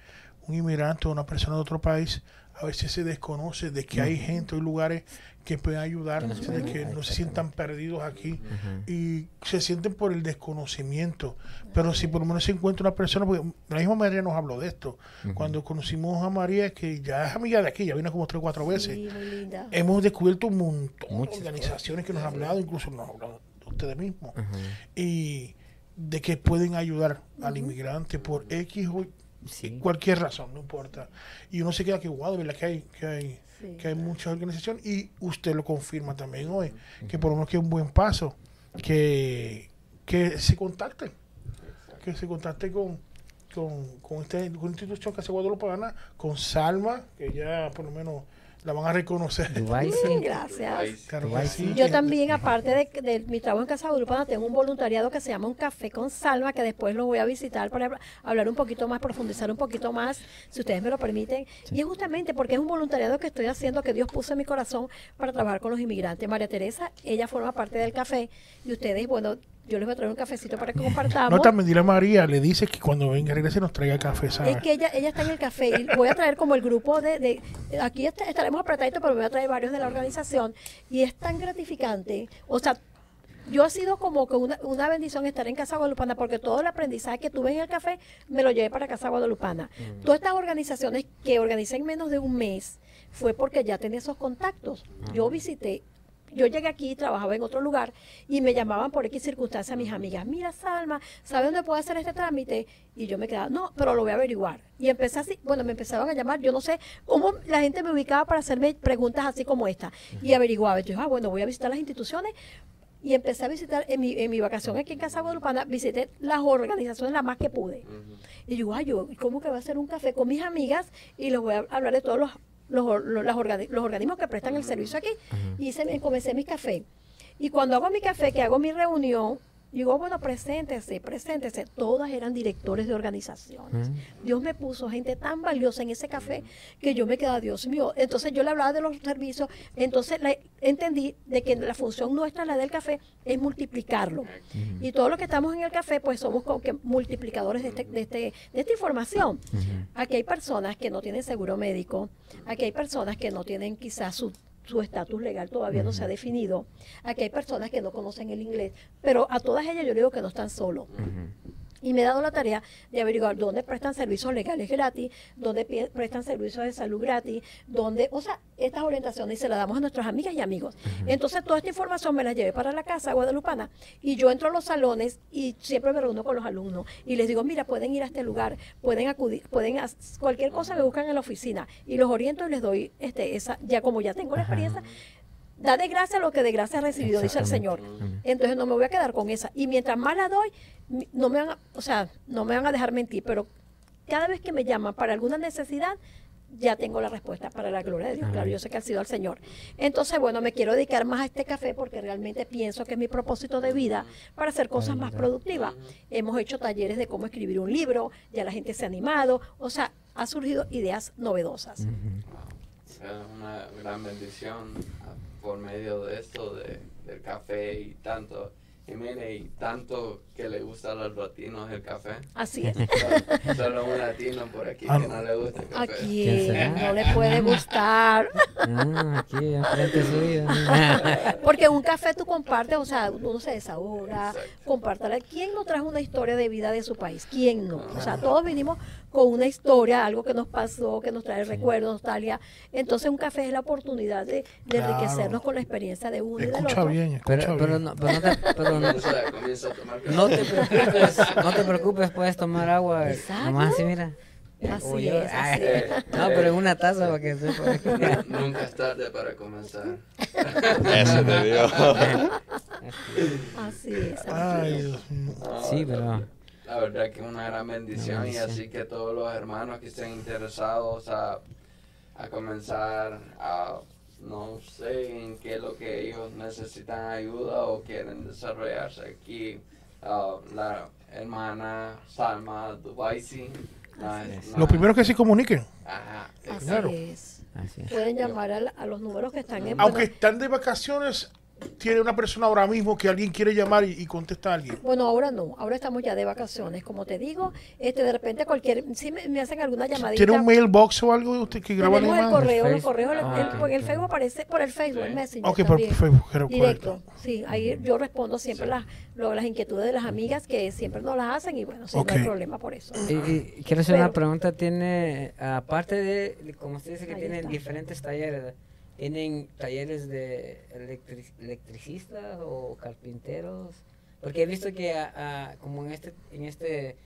Speaker 2: un inmigrante o una persona de otro país, a veces se desconoce de que hay gente o lugares que pueden ayudar,
Speaker 1: Que
Speaker 2: que no se sientan perdidos aquí y se sienten por el desconocimiento. Pero si por lo menos se encuentra una persona, porque la misma María nos habló de esto, cuando conocimos a María, que ya es amiga de aquí, ya vino como tres o cuatro veces,
Speaker 5: Sí, muy linda.
Speaker 2: hemos descubierto un montón
Speaker 1: Muchas
Speaker 2: de organizaciones que nos han hablado, incluso nos han hablado de ustedes mismos, y de que pueden ayudar al inmigrante por X o
Speaker 1: Sí.
Speaker 2: cualquier razón, no importa. Y uno se queda que, wow, de verdad que hay, que hay,
Speaker 5: Sí.
Speaker 2: que hay muchas organizaciones y usted lo confirma también hoy, que por lo menos que es un buen paso, que, que se contacten, que se contacte con, con, con, este, con una institución que hace Guadalupana, con Salma, que ya por lo menos la van a reconocer.
Speaker 1: Dubái
Speaker 5: Mm,
Speaker 1: sí.
Speaker 5: Gracias.
Speaker 2: Claro sí.
Speaker 5: Yo también, aparte de, de mi trabajo en Casa Guadalupana, tengo un voluntariado que se llama Un Café con Salma, que después lo voy a visitar para hablar- hablar un poquito más, profundizar un poquito más, si ustedes me lo permiten. Y es justamente porque es un voluntariado que estoy haciendo, que Dios puso en mi corazón para trabajar con los inmigrantes. María Teresa, ella forma parte del café y ustedes, bueno, yo les voy a traer un cafecito para que compartamos.
Speaker 2: No, también dile a María, le dice que cuando venga regrese nos traiga café, ¿sabes?
Speaker 5: Es que ella, ella está en el café y voy a traer como el grupo de, de- aquí est- estaremos apretaditos, pero me voy a traer varios de la organización y es tan gratificante, o sea, yo ha sido como que una, una bendición estar en Casa Guadalupana porque todo el aprendizaje que tuve en el café me lo llevé para Casa Guadalupana. Todas estas organizaciones que organicé en menos de un mes fue porque ya tenía esos contactos. Yo visité yo llegué aquí, trabajaba en otro lugar y me llamaban por X circunstancia mis amigas, mira Salma, ¿sabes dónde puedo hacer este trámite? Y yo me quedaba, no, pero lo voy a averiguar. Y empecé así, bueno, me empezaban a llamar, yo no sé cómo la gente me ubicaba para hacerme preguntas así como esta. Y averiguaba, yo, ah, bueno, voy a visitar las instituciones. Y empecé a visitar, en mi, en mi vacación aquí en Casa Guadalupana, visité las organizaciones las más que pude. Y yo, ay, yo, ¿cómo que voy a hacer un café con mis amigas? Y les voy a hablar de todos los, los, los, organi- los organismos que prestan el servicio aquí. Y mi- comencé mi café. Y cuando hago mi café, que hago mi reunión, digo, bueno, preséntese, preséntese. Todas eran directores de organizaciones. Dios me puso gente tan valiosa en ese café que yo me quedaba, Dios mío. Entonces yo le hablaba de los servicios, entonces la- entendí de que la función nuestra, la del café, es multiplicarlo. Y todos los que estamos en el café, pues somos como que multiplicadores de, este, de, este, de esta información. Aquí hay personas que no tienen seguro médico, aquí hay personas que no tienen quizás su su estatus legal todavía no se ha definido. Aquí hay personas que no conocen el inglés, pero a todas ellas yo le digo que no están solos. Y me he dado la tarea de averiguar dónde prestan servicios legales gratis, dónde prestan servicios de salud gratis, dónde, o sea, estas orientaciones se las damos a nuestras amigas y amigos. Entonces, toda esta información me la llevé para la casa guadalupana y yo entro a los salones y siempre me reúno con los alumnos y les digo, mira, pueden ir a este lugar, pueden acudir, pueden hac- cualquier cosa me buscan en la oficina y los oriento y les doy este esa ya como ya tengo la experiencia da de gracia lo que de gracia ha recibido, dice el Señor. Entonces no me voy a quedar con esa. Y mientras más la doy, no me van a, o sea, no me van a dejar mentir, pero cada vez que me llaman para alguna necesidad, ya tengo la respuesta para la gloria de Dios. Claro, yo sé que ha sido el Señor. Entonces, bueno, me quiero dedicar más a este café porque realmente pienso que es mi propósito de vida para hacer cosas más productivas. Hemos hecho talleres de cómo escribir un libro, ya la gente se ha animado, o sea, ha surgido ideas novedosas.
Speaker 3: Es una gran bendición ah, por medio de esto, de, del café y tanto. Y mire, y tanto que le gusta a los latinos el café.
Speaker 5: Así es.
Speaker 3: Solo, solo un latino por aquí
Speaker 2: Ah,
Speaker 3: que no le gusta el
Speaker 5: ¿A
Speaker 3: café.
Speaker 1: Quién
Speaker 5: no le puede gustar?
Speaker 1: Ah, aquí enfrente suyo.
Speaker 5: Porque un café tú compartes, o sea, uno se desahoga, compártala. ¿Quién no trajo una historia de vida de su país? ¿Quién no? O sea, todos vinimos con una historia, algo que nos pasó, que nos trae recuerdos, nostalgia. Entonces un café es la oportunidad de, de
Speaker 2: Claro.
Speaker 5: enriquecernos con la experiencia de uno y del
Speaker 2: Escucha
Speaker 5: otro.
Speaker 2: bien, escucha
Speaker 1: Pero,
Speaker 2: bien.
Speaker 1: pero, no, pero, no te, pero no, no te preocupes, no te preocupes, puedes tomar agua.
Speaker 5: Exacto.
Speaker 1: Nomás así, mira.
Speaker 5: Así es, así.
Speaker 1: No, pero en una taza para que sepa.
Speaker 3: Nunca es tarde para comenzar.
Speaker 6: Ese te dio.
Speaker 5: Así es. así
Speaker 2: Ay,
Speaker 5: es.
Speaker 2: Dios mío.
Speaker 3: No,
Speaker 1: Sí, pero-
Speaker 3: La verdad que es una gran bendición y así que todos los hermanos que estén interesados a, a comenzar a, no sé en qué es lo que ellos necesitan ayuda o quieren desarrollarse aquí, ah, la hermana Salma Dubaisi. la- la-
Speaker 2: Lo primero que se comuniquen,
Speaker 3: Ajá,
Speaker 5: Así
Speaker 2: Claro.
Speaker 5: es.
Speaker 1: Así es.
Speaker 5: Pueden llamar a, la- a los números que están en...
Speaker 2: aunque
Speaker 5: bueno,
Speaker 2: están de vacaciones, tiene una persona ahora mismo que alguien quiere llamar y, y contesta a alguien.
Speaker 5: Bueno, ahora no, ahora estamos ya de vacaciones, como te digo, este de repente cualquier, si me, me hacen alguna llamadita.
Speaker 2: ¿Tiene un mailbox o algo usted que graba
Speaker 5: Tenemos el correo, el-
Speaker 1: Ah,
Speaker 5: el- el
Speaker 1: ok.
Speaker 5: Facebook aparece, por el Facebook, el
Speaker 3: Sí.
Speaker 5: Messenger
Speaker 2: Ok, por. Facebook, creo,
Speaker 5: Directo,
Speaker 2: correcto.
Speaker 5: sí, ahí yo respondo siempre
Speaker 3: Sí.
Speaker 5: las, lo- las inquietudes de las amigas que siempre nos las hacen y bueno, sí,
Speaker 2: Ok.
Speaker 5: no hay problema por eso.
Speaker 1: Y, y quiero hacer una pregunta. Tiene, aparte de, como usted dice que
Speaker 5: está.
Speaker 1: diferentes talleres, ¿tienen talleres de electric- electricistas o carpinteros? Porque he visto que a- a- como en este, en este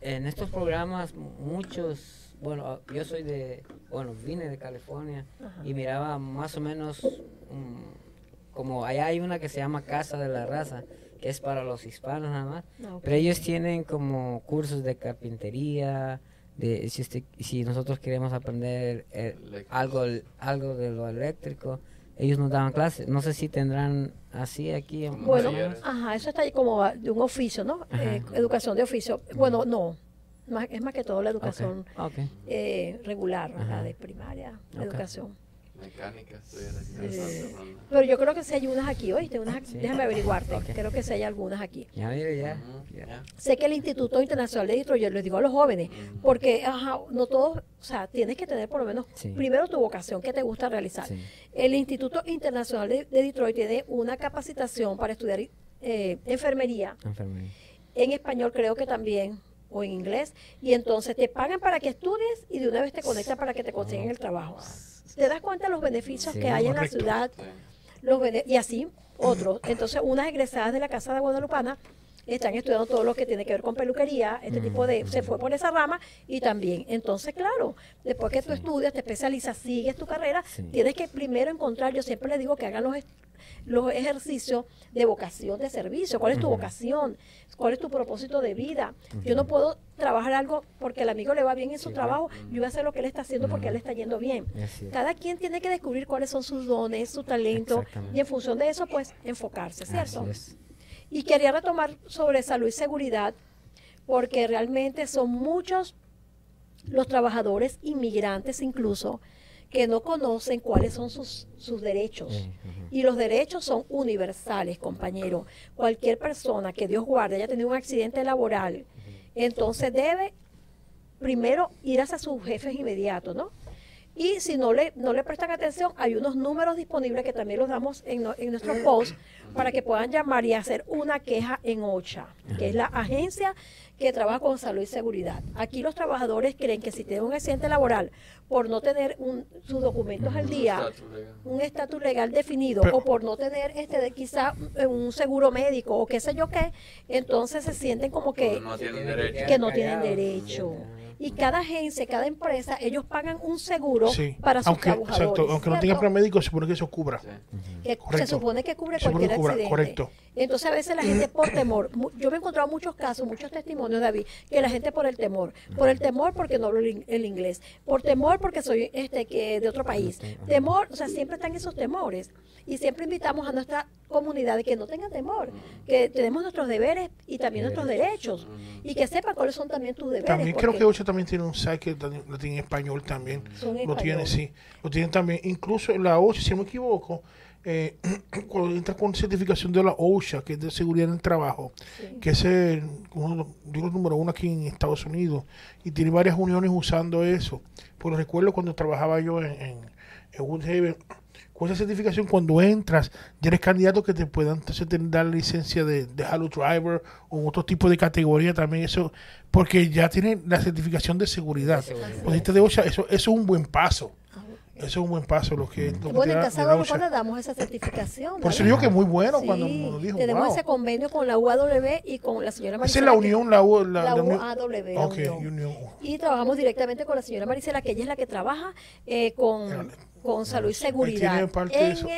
Speaker 1: en estos programas muchos, bueno, yo soy de, bueno, vine de California
Speaker 5: Ajá.
Speaker 1: y miraba más o menos mm, como allá hay una que se llama Casa de la Raza, que es para los hispanos nada más.
Speaker 5: Ah.
Speaker 1: Pero ellos tienen como cursos de carpintería, de si, usted- si nosotros queremos aprender eh, algo, algo de lo eléctrico, ellos nos daban clases. No sé si tendrán así aquí en
Speaker 3: Como
Speaker 5: Bueno, ajá, eso está ahí como de un oficio, ¿no? Eh, educación de oficio. Bueno, no. Más- es más que todo la educación eh, regular, la de primaria, educación.
Speaker 3: Mecánica,
Speaker 5: Eh,
Speaker 3: aquí.
Speaker 5: pero yo creo que sí hay unas aquí, oíste, unas aquí.
Speaker 1: Sí.
Speaker 5: déjame averiguarte, creo que sí hay algunas aquí.
Speaker 1: Ya ya. Ya.
Speaker 3: ya.
Speaker 5: Sé que el Instituto Internacional de Detroit, yo les digo a los jóvenes, porque ajá, no todos, o sea, tienes que tener por lo menos
Speaker 1: Sí.
Speaker 5: primero tu vocación que te gusta realizar.
Speaker 1: Sí.
Speaker 5: El Instituto Internacional de, de Detroit tiene una capacitación para estudiar eh, enfermería
Speaker 1: Enfermería.
Speaker 5: en español creo que también o en inglés y entonces te pagan para que estudies y de una vez te conectan para que te consigan el trabajo. ¿Te das cuenta de los beneficios
Speaker 1: Sí,
Speaker 5: que hay en la ciudad? Los y así otros. Entonces, unas egresadas de la Casa de Guadalupana están estudiando todo lo que tiene que ver con peluquería, este tipo de, se fue por esa rama y también. Entonces, claro, después que tú estudias, te especializas, sigues tu carrera,
Speaker 1: Sí.
Speaker 5: tienes que primero encontrar, yo siempre les digo que hagan los, los ejercicios de vocación de servicio. ¿Cuál es tu vocación? ¿Cuál es tu propósito de vida? Yo no puedo trabajar algo porque al amigo le va bien en su
Speaker 1: Sí,
Speaker 5: trabajo, yo voy a hacer lo que él está haciendo porque él le está yendo bien. Cada quien tiene que descubrir cuáles son sus dones, su talento, y en función de eso, pues, enfocarse, ¿cierto? Y quería retomar sobre salud y seguridad, porque realmente son muchos los trabajadores inmigrantes incluso que no conocen cuáles son sus, sus derechos. Y los derechos son universales, compañero. Cualquier persona que Dios guarde haya tenido un accidente laboral, entonces debe primero ir hacia sus jefes inmediatos, ¿no? Y si no le, no le prestan atención, hay unos números disponibles que también los damos en, no- en nuestro post para que puedan llamar y hacer una queja en OCHA, que es la agencia que trabaja con salud y seguridad. Aquí los trabajadores creen que si tienen un accidente laboral por no tener un- sus documentos al día, un estatus legal definido
Speaker 2: Pero-
Speaker 5: o por no tener este de quizá eh, un seguro médico o qué sé yo qué, entonces se sienten como que,
Speaker 3: No tienen
Speaker 1: Tiene
Speaker 3: derecho.
Speaker 5: que no tienen derecho. Y cada agencia, cada empresa, ellos pagan un seguro
Speaker 2: Sí.
Speaker 5: para sus
Speaker 2: aunque,
Speaker 5: trabajadores.
Speaker 2: exacto, aunque no tenga
Speaker 5: ¿cierto?
Speaker 2: plan médico, se supone que eso cubra.
Speaker 3: Sí.
Speaker 5: que se supone que cubre
Speaker 2: Se
Speaker 5: cualquier
Speaker 2: que cubra,
Speaker 5: accidente.
Speaker 2: correcto.
Speaker 5: Entonces a veces la gente por temor, yo me he encontrado muchos casos, muchos testimonios, David, que la gente por el temor, por el temor porque no hablo el, in- el inglés, por temor porque soy este que de otro país, temor, o sea, siempre están esos temores y siempre invitamos a nuestra comunidad de que no tengan temor, que tenemos nuestros deberes y también nuestros derechos y que sepan cuáles son también tus deberes.
Speaker 2: También creo que Ocho también tiene un site que lo tiene en español también.
Speaker 5: En
Speaker 2: Lo tiene, sí. Lo tienen también. Incluso la OSHA, si no me equivoco, eh, cuando entra con certificación de la OSHA, que es de seguridad en el trabajo,
Speaker 5: Sí.
Speaker 2: que es el, uno, creo, el número uno aquí en Estados Unidos, y tiene varias uniones usando eso. Pues recuerdo cuando trabajaba yo en, en, en Woodhaven, con esa certificación, cuando entras, ya eres candidato que te puedan entonces dar licencia de, de Halo Driver o otro tipo de categoría también, eso, porque ya tiene la certificación de seguridad. Cuando de OSHA, eso, eso es un buen paso. Eso es un buen paso lo que, lo
Speaker 5: Bueno, en Casa
Speaker 2: OSHA.
Speaker 5: damos esa certificación.
Speaker 2: Por eso digo que es muy bueno
Speaker 5: Sí,
Speaker 2: cuando nos dijo,
Speaker 5: tenemos
Speaker 2: wow.
Speaker 5: ese convenio con la UAW y con la señora
Speaker 2: Esa
Speaker 5: Marisela.
Speaker 2: es la unión, la, U- la,
Speaker 5: la
Speaker 2: la unión.
Speaker 5: UAW, la
Speaker 2: Ok,
Speaker 5: unión.
Speaker 2: unión.
Speaker 5: Y trabajamos directamente con la señora Marisela, que ella es la que trabaja eh, con, con salud y seguridad. En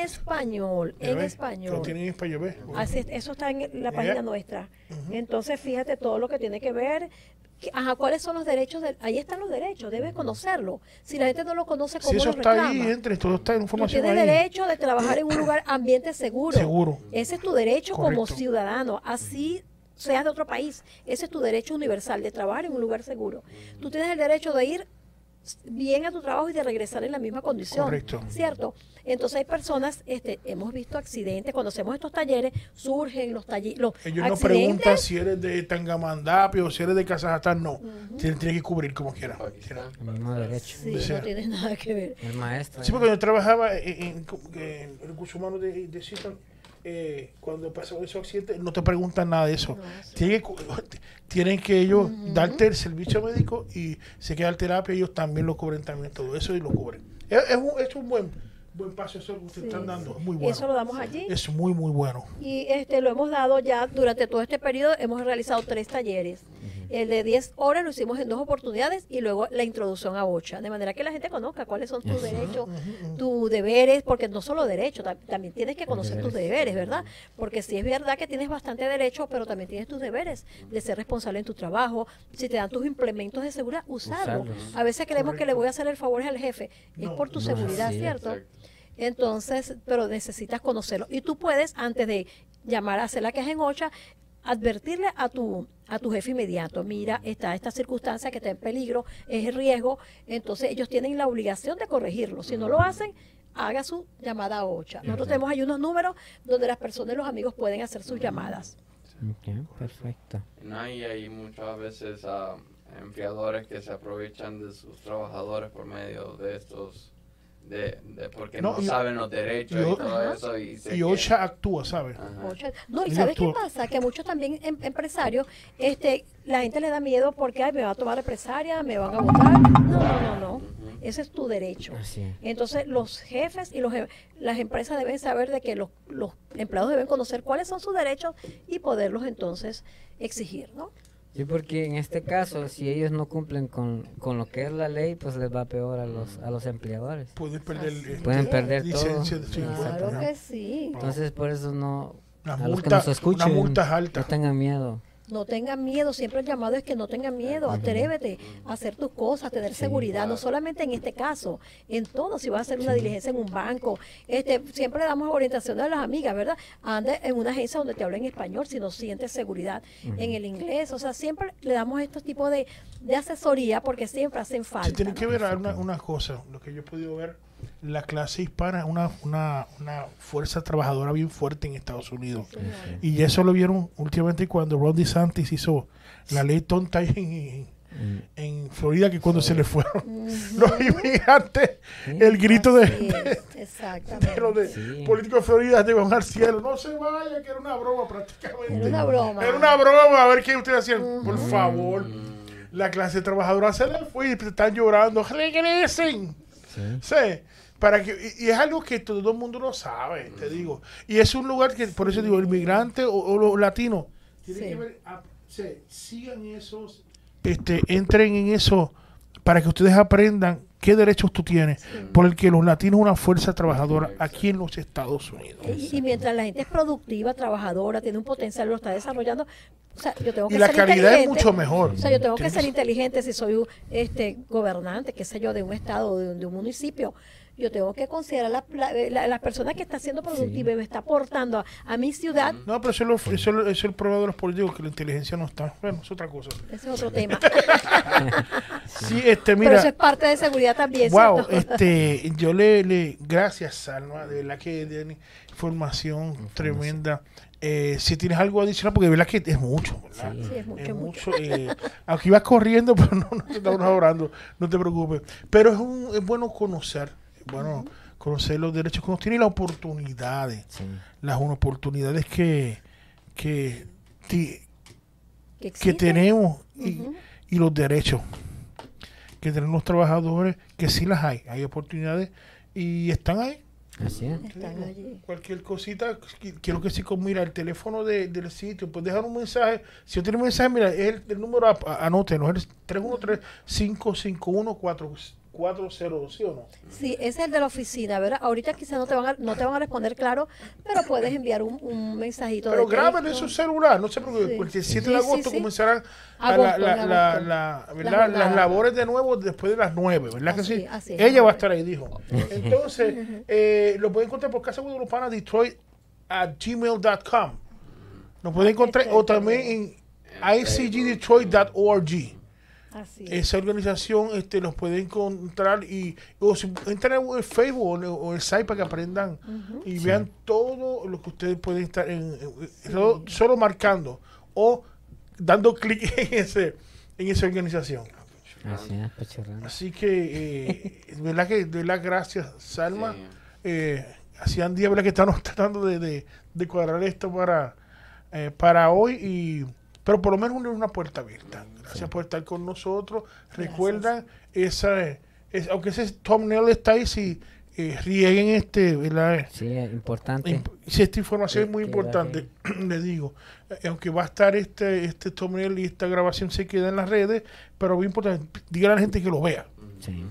Speaker 5: español, en español.
Speaker 2: Lo tienen en español, ¿ves?
Speaker 5: Así es, eso está en la página nuestra. Entonces, fíjate todo lo que tiene que ver. Ajá, ¿cuáles son los derechos? del- ahí están los derechos, debes conocerlo. Si la gente no lo conoce, ¿cómo
Speaker 2: Si eso
Speaker 5: lo
Speaker 2: está ahí, entre, todo está en
Speaker 5: Tú
Speaker 2: información
Speaker 5: tienes
Speaker 2: ahí.
Speaker 5: derecho de trabajar en un lugar ambiente seguro.
Speaker 2: Seguro.
Speaker 5: Ese es tu derecho como ciudadano. Así seas de otro país. Ese es tu derecho universal de trabajar en un lugar seguro. Tú tienes el derecho de ir bien a tu trabajo y de regresar en la misma condición.
Speaker 2: Correcto.
Speaker 5: ¿Cierto? Entonces hay personas, este, hemos visto accidentes, cuando hacemos estos talleres, surgen los talleres, los
Speaker 2: Ellos no
Speaker 5: accidentes.
Speaker 2: preguntan si eres de Tangamandapio o si eres de Kazajstán, no. Tienes, tienes que cubrir como quieras.
Speaker 3: Pakistán.
Speaker 1: El mismo derecho.
Speaker 5: Sí,
Speaker 2: O sea,
Speaker 5: no tiene nada que ver.
Speaker 1: El maestro.
Speaker 2: Sí, porque yo trabajaba en, en, en recursos humanos de, de eh, cuando pasó esos accidentes, no te preguntan nada de eso.
Speaker 5: No, sí.
Speaker 2: Tienen, que, tienen que ellos darte el servicio médico y se queda terapia, ellos también lo cubren también todo eso y lo cubren. Es, es un, es un buen, buen paso eso que ustedes
Speaker 5: Sí.
Speaker 2: están dando, es muy bueno.
Speaker 5: Eso lo damos allí.
Speaker 2: Es muy, muy bueno.
Speaker 5: Y este lo hemos dado ya durante todo este periodo, hemos realizado tres talleres. El de 10 horas lo hicimos en dos oportunidades y luego la introducción a OCHA, de manera que la gente conozca cuáles son tus derechos, tus deberes, porque no solo derechos, ta- también tienes que conocer tus deberes, ¿verdad? Porque sí es verdad que tienes bastante derecho, pero también tienes tus deberes de ser responsable en tu trabajo. Si te dan tus implementos de seguridad, usarlos. A veces creemos que le voy a hacer el favor al jefe, es por tu
Speaker 2: no,
Speaker 5: seguridad. ¿cierto?
Speaker 3: Exacto.
Speaker 5: Entonces, pero necesitas conocerlo. Y tú puedes, antes de llamar a hacer la queja en OCHA, advertirle a tu, a tu jefe inmediato, mira, está esta circunstancia que está en peligro, es riesgo, entonces ellos tienen la obligación de corregirlo. Si no lo hacen, haga su llamada a OCHA. Nosotros tenemos ahí unos números donde las personas y los amigos pueden hacer sus llamadas.
Speaker 1: Perfecto.
Speaker 3: No, y hay muchas veces ah, empleadores que se aprovechan de sus trabajadores por medio de estos, de, de- porque
Speaker 2: No,
Speaker 3: no,
Speaker 2: y-
Speaker 3: saben los derechos
Speaker 2: y
Speaker 3: y, todo
Speaker 5: Ajá.
Speaker 3: eso. Y, se
Speaker 2: Y
Speaker 3: que-
Speaker 2: actúa, ¿sabes?
Speaker 5: OCHA. No, y ¿sabes qué
Speaker 2: actúa.
Speaker 5: pasa? Que muchos también em- empresarios, este, la gente le da miedo porque ay, me va a tomar represalia, me van a votar. No, no, no, no. Ese es tu derecho.
Speaker 1: Así es.
Speaker 5: Entonces, los jefes y los, las empresas deben saber de que los, los empleados deben conocer cuáles son sus derechos y poderlos entonces exigir, ¿no?
Speaker 1: Sí, porque en este caso, si ellos no cumplen con, con lo que es la ley, pues les va peor a los, a los empleadores.
Speaker 2: Pueden perder
Speaker 1: Pueden perder
Speaker 2: licencia de
Speaker 1: todo.
Speaker 2: 50,
Speaker 5: Claro que sí.
Speaker 1: Entonces, por eso no...
Speaker 2: Las
Speaker 1: a los que nos escuchen,
Speaker 2: unas multas altas.
Speaker 1: no tengan miedo.
Speaker 5: No tengan miedo, siempre el llamado es que no tengan miedo, atrévete a hacer tus cosas, tener seguridad, no solamente en este caso, en todo, si vas a hacer una diligencia en un banco, este, siempre le damos orientación a las amigas, ¿verdad? Anda en una agencia donde te hablen español, si no sientes seguridad en el inglés, o sea, siempre le damos estos tipos de, de asesoría porque siempre hacen falta.
Speaker 2: Se tiene que
Speaker 5: ¿no?
Speaker 2: ver una, una cosa, lo que yo he podido ver, la clase hispana es una, una, una fuerza trabajadora bien fuerte en Estados Unidos. Y eso lo vieron últimamente cuando Ron DeSantis hizo la ley tonta en,
Speaker 1: Mm.
Speaker 2: en Florida, que cuando se le fueron los inmigrantes, el grito de, de,
Speaker 5: exactamente.
Speaker 2: los de
Speaker 1: Sí.
Speaker 2: políticos de Florida de bajar al cielo. No se vaya, que era una broma prácticamente.
Speaker 5: Era una broma.
Speaker 2: Era una broma, a ver qué ustedes hacían. Por favor. La clase trabajadora se le fue y están llorando. Regresen.
Speaker 1: Sí.
Speaker 2: Sí, para que, y, es algo que todo el mundo lo sabe, te digo. Y es un lugar que, por eso digo, el migrante o, o los latinos, tienen
Speaker 5: Sí.
Speaker 2: que ver, ah, sí, sigan esos, este, entren en eso para que ustedes aprendan qué derechos tú tienes, por el que los latinos una fuerza trabajadora aquí en los Estados Unidos.
Speaker 5: Y, y mientras la gente es productiva, trabajadora, tiene un potencial, lo está desarrollando, o sea, yo tengo que
Speaker 2: Y la
Speaker 5: ser
Speaker 2: calidad es mucho mejor.
Speaker 5: O sea, yo tengo que ser inteligente si soy un, este gobernante, qué sé yo, de un estado, de, un- de un municipio. Yo tengo que considerar la, la, la- la persona que está siendo productiva y me está aportando a, a mi ciudad.
Speaker 2: No, pero eso es, lo- eso, es lo- eso es el problema de los políticos, que la inteligencia no está. Bueno, es otra cosa.
Speaker 5: Ese es otro tema.
Speaker 2: Sí, este,
Speaker 5: Pero
Speaker 2: mira.
Speaker 5: eso es parte de seguridad también.
Speaker 2: Wow,
Speaker 5: ¿cierto?
Speaker 2: este, yo le, le, gracias Salma, de verdad que de información tremenda. Eh, si tienes algo adicional, porque de verdad que es mucho, ¿verdad?
Speaker 5: Sí, es mucho,
Speaker 2: Es
Speaker 5: mucho.
Speaker 2: mucho. eh, aunque ibas corriendo, pero no, no te estamos orando, no te preocupes. Pero es, un, es bueno conocer, bueno, conocer los derechos que uno tiene y las oportunidades.
Speaker 1: Sí.
Speaker 2: Las oportunidades que, que,
Speaker 5: que,
Speaker 2: tenemos y, los derechos que tenemos los trabajadores, que sí las hay. Hay oportunidades y están ahí.
Speaker 1: Así es.
Speaker 5: Están allí.
Speaker 2: Cualquier cosita, quiero que sí, mira, el teléfono de, del sitio, pues dejar un mensaje. Si yo tiene un mensaje, mira, es el, el número, anótenos, es el 313 551 -4 402, ¿sí o no?
Speaker 5: Sí, ese es el de la oficina, ¿verdad? Ahorita quizás no te van a, no te van a responder claro, pero puedes enviar un, un mensajito.
Speaker 2: Pero graben en su celular, no sé
Speaker 5: sí.
Speaker 2: porque el 7 de agosto comenzarán las labores de nuevo después de las 9, ¿verdad que sí?
Speaker 5: Así
Speaker 2: Ella va a estar ahí, dijo. Entonces, eh, lo pueden encontrar por Casa Guadalupana Detroit a gmail.com. Nos pueden ah, encontrar o también en icgdetroit.org.
Speaker 5: Así es.
Speaker 2: Esa organización este, los puede encontrar y o si entran en el Facebook o en el, o el site para que aprendan y vean todo lo que ustedes pueden estar en, en- solo, solo marcando o dando clic en ese en esa organización.
Speaker 1: Así es, pachorrano.
Speaker 2: Así que, eh, de verdad que, de verdad, gracias, Salma.
Speaker 3: Sí.
Speaker 2: Eh, hacían días ¿verdad? que estamos tratando de, de- de cuadrar esto para, eh, para hoy, y, pero por lo menos una, una puerta abierta. Gracias por estar con nosotros. Recuerda, esa, es, aunque ese thumbnail está ahí, si eh, rieguen este, ¿verdad?
Speaker 1: Sí, es importante.
Speaker 2: Imp- Sí, esta información es muy importante, le digo. Eh, aunque va a estar este, este thumbnail y esta grabación se queda en las redes, pero muy importante, díganle a la gente que lo vea.
Speaker 1: Sí.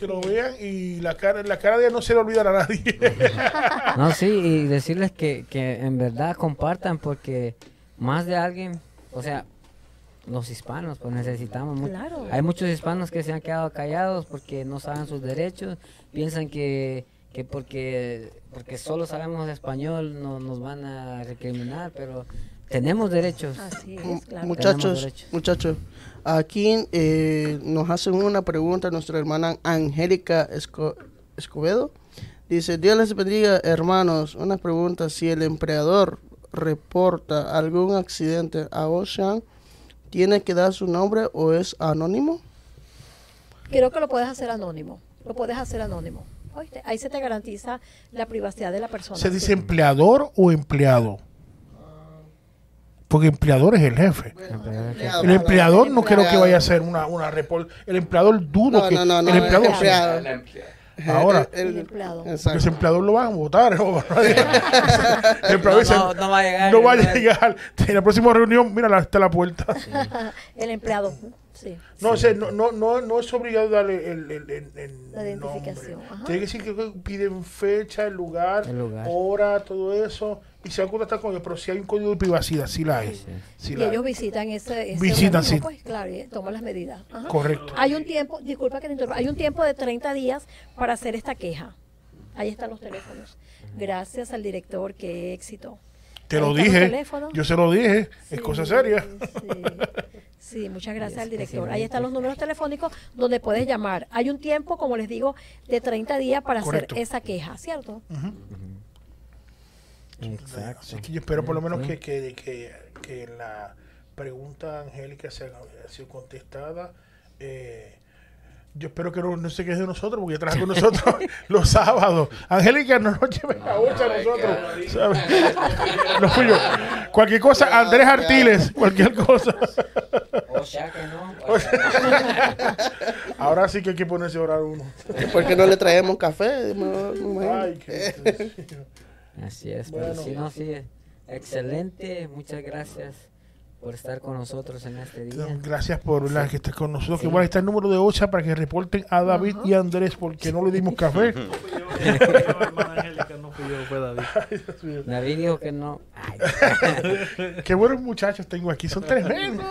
Speaker 2: Que lo vean y la cara, la cara de ella no se le olvidará a nadie.
Speaker 1: No, sí, y decirles que, que en verdad compartan porque más de alguien, o sea, los hispanos, pues necesitamos mucho.
Speaker 5: Claro.
Speaker 1: Hay muchos hispanos que se han quedado callados porque no saben sus derechos, piensan que, que porque, porque solo sabemos español no, nos van a recriminar, pero tenemos derechos.
Speaker 5: Así es, claro.
Speaker 7: Muchachos,
Speaker 1: derechos.
Speaker 7: muchachos, aquí eh, nos hacen una pregunta nuestra hermana Angélica Esco- Escobedo. Dice, Dios les bendiga, hermanos. Una pregunta, si el empleador reporta algún accidente a Ocean, ¿tiene que dar su nombre o es anónimo?
Speaker 5: Creo que lo puedes hacer anónimo. Lo puedes hacer anónimo. ¿Oíste? Ahí se te garantiza la privacidad de la persona.
Speaker 2: ¿Se dice empleador o empleado? Porque empleador es el jefe. El empleador no creo que vaya a ser una, una report. El empleador dudo
Speaker 7: No,
Speaker 2: que
Speaker 7: no, no, no,
Speaker 2: el
Speaker 7: el
Speaker 2: empleador
Speaker 7: empleado.
Speaker 3: El empleado.
Speaker 2: Ahora.
Speaker 5: El empleado.
Speaker 2: Porque
Speaker 7: Exacto.
Speaker 2: ese empleador lo van a votar. ¿no? el
Speaker 1: No,
Speaker 2: dice,
Speaker 1: no, no va a llegar.
Speaker 2: no va a llegar. En la próxima reunión, mira, está la puerta.
Speaker 5: El empleado. Sí.
Speaker 2: No, o sea, no, no, no, no es obligado darle el, el, el- el
Speaker 5: La identificación.
Speaker 2: Tiene que decir que piden fecha, el lugar,
Speaker 1: El lugar.
Speaker 2: hora, todo eso. Y se van a contactar con ellos. Pero si hay un código de privacidad, sí la hay.
Speaker 1: Sí.
Speaker 2: Sí
Speaker 5: Y
Speaker 2: la hay.
Speaker 5: ellos visitan ese, ese
Speaker 2: Visitan, sí.
Speaker 5: pues claro, y toman las medidas. Ajá.
Speaker 2: Correcto.
Speaker 5: Hay un tiempo, disculpa que te interrumpa, hay un tiempo de 30 días para hacer esta queja. Ahí están los teléfonos. Gracias al director, qué éxito.
Speaker 2: Te lo dije. Yo se lo dije.
Speaker 5: Sí,
Speaker 2: es cosa seria.
Speaker 5: Sí, Sí, muchas gracias al director.
Speaker 1: sí,
Speaker 5: Ahí están los números telefónicos donde puedes llamar. Hay un tiempo, como les digo, de 30 días para
Speaker 2: Correcto.
Speaker 5: hacer esa queja, ¿cierto?
Speaker 1: Exacto.
Speaker 2: Así que yo espero por lo menos
Speaker 1: Sí.
Speaker 2: que, que, que, que la pregunta angélica sea, ha sido contestada. Eh, yo espero que no, no se quede de nosotros, porque trabaja con nosotros los sábados. Angélica, no nos lleves a ocho a
Speaker 3: no,
Speaker 2: nosotros. ¿sabes? Lo suyo. Cualquier cosa, Andrés Artiles, cualquier cosa.
Speaker 1: O sea que no. o sea que
Speaker 2: Ahora sí que hay que ponerse a orar uno.
Speaker 7: ¿Por qué no le traemos café? Me- me imagino.
Speaker 2: Ay, qué
Speaker 1: no. Así es, pero sí, no, sí. Excelente, muchas gracias por estar con nosotros en este día.
Speaker 2: Gracias por la que estés con nosotros. Que bueno, ahí está el número de OCHA para que reporten a David y a Andrés porque no le dimos café.
Speaker 4: No fui yo, no fui yo, hermana Angélica, no fui yo, fue David.
Speaker 1: David dijo que no. Ay,
Speaker 2: Qué buenos muchachos tengo aquí, son tremendos.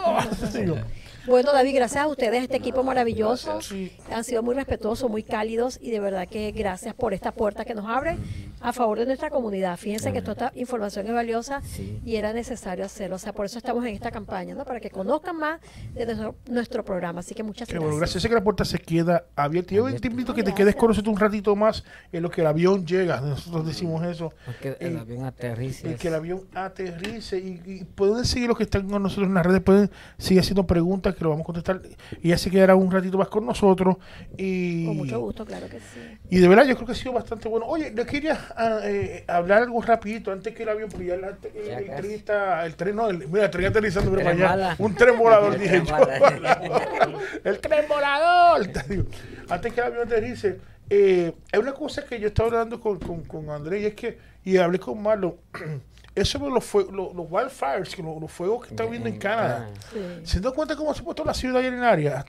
Speaker 5: Bueno, David, gracias a ustedes, este equipo maravilloso.
Speaker 2: sí.
Speaker 5: Han sido muy respetuosos, muy cálidos y de verdad que gracias por esta puerta que nos abre a favor de nuestra comunidad. Fíjense que toda esta información es valiosa
Speaker 1: Sí.
Speaker 5: y era necesario hacerlo. O sea, por eso estamos en esta campaña, ¿no? Para que conozcan más de nuestro, nuestro programa. Así que muchas
Speaker 2: Qué
Speaker 5: gracias.
Speaker 2: bueno, gracias. Sé que la puerta se queda abierta. Yo te invito a que te quedes con nosotros un ratito más en lo que el avión llega. Nosotros decimos eso.
Speaker 1: porque el
Speaker 2: Eh,
Speaker 1: avión aterriza.
Speaker 2: En que el avión aterrice y, y pueden seguir los que están con nosotros en las redes, pueden seguir haciendo preguntas que lo vamos a contestar. Y ya se quedará un ratito más con nosotros. Y,
Speaker 5: Con mucho gusto, claro que sí.
Speaker 2: Y de verdad yo creo que ha sido bastante bueno. Oye, le quería ah, eh, hablar algo rapidito antes que el avión, porque ya la- el,
Speaker 1: Ya
Speaker 2: el tren está, el tren no, el, mira, el tren aterrizando, mira
Speaker 1: tren
Speaker 2: para allá.
Speaker 1: bala.
Speaker 2: Un tren volador,
Speaker 1: El
Speaker 2: dije
Speaker 1: tren
Speaker 2: yo. el tren volador. Te digo, antes que el avión aterrice, eh, hay una cosa que yo estaba hablando con, con, con Andrés y es que, y hablé con Marlon, eso de los, fue- los, los wildfires, que los, los fuegos que están viendo en Canadá.
Speaker 5: Sí.
Speaker 2: ¿Se dan cuenta cómo se ha puesto la ciudad ayer en área?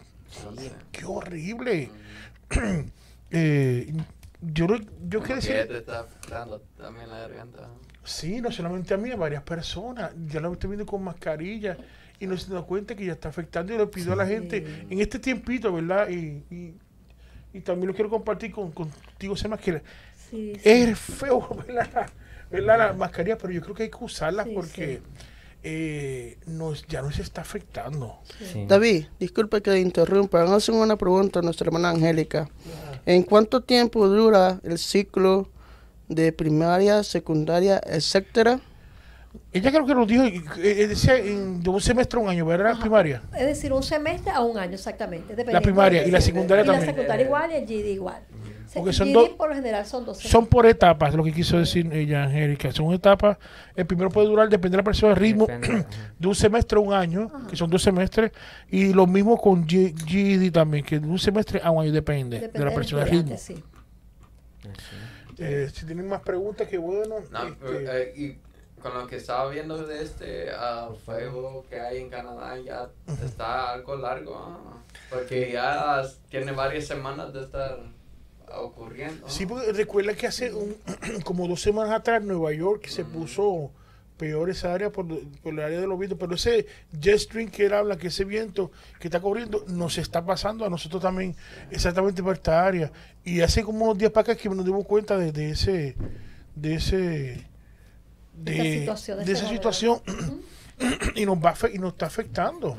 Speaker 2: Qué horrible. Eh, yo, yo quiero decir,
Speaker 3: te está afectando también la garganta.
Speaker 2: sí, no solamente a mí, a varias personas. Ya lo estoy viendo con mascarilla y no se dan cuenta que ya está afectando. Y le pido a la gente en este tiempito, ¿verdad? Y, y, y también lo quiero compartir con, contigo, Semas, que
Speaker 5: Sí, sí.
Speaker 2: es feo, ¿verdad? ¿verdad? La mascarilla, pero yo creo que hay que usarla
Speaker 5: Sí,
Speaker 2: porque
Speaker 5: sí.
Speaker 2: eh, nos, ya nos está afectando.
Speaker 1: Sí.
Speaker 7: David, disculpe que interrumpa. Hacen una pregunta a nuestra hermana Angélica. ¿En cuánto tiempo dura el ciclo de primaria, secundaria, etcétera?
Speaker 2: Ella creo que nos dijo, eh, eh, decía en de un semestre a un año, ¿verdad? Primaria.
Speaker 5: Es decir, un semestre a un año exactamente.
Speaker 2: La
Speaker 5: dependiendo
Speaker 2: primaria y la secundaria
Speaker 5: y la
Speaker 2: también.
Speaker 5: secundaria igual y el GD igual.
Speaker 2: Porque son
Speaker 5: GD
Speaker 2: dos-
Speaker 5: por lo general son dos
Speaker 2: Son por etapas, lo que quiso decir ella, Angélica. Son etapas. El primero puede durar, depende de la persona, el ritmo
Speaker 1: Depende,
Speaker 2: de un semestre a un año, que son dos semestres. Y lo mismo con G- GED también, que de un semestre a un año depende,
Speaker 5: Depende
Speaker 2: de la
Speaker 5: del
Speaker 2: persona, el ritmo.
Speaker 5: sí.
Speaker 2: Eh, si tienen más preguntas, que bueno.
Speaker 3: No,
Speaker 2: este,
Speaker 3: eh, y con lo que estaba viendo de este ah, fuego que hay en Canadá ya está algo largo, porque ya tiene varias semanas de estar ocurriendo.
Speaker 2: Sí, porque recuerda que hace un, como dos semanas atrás Nueva York se puso peor esa área por, por el área de los vientos, pero ese jet stream que él habla, que ese viento que está corriendo, nos está pasando a nosotros también exactamente por esta área. Y hace como unos días para acá que nos dimos cuenta de, de ese, de ese, de,
Speaker 5: Esa situación, de
Speaker 2: de
Speaker 5: ese
Speaker 2: esa situación y nos va y nos está afectando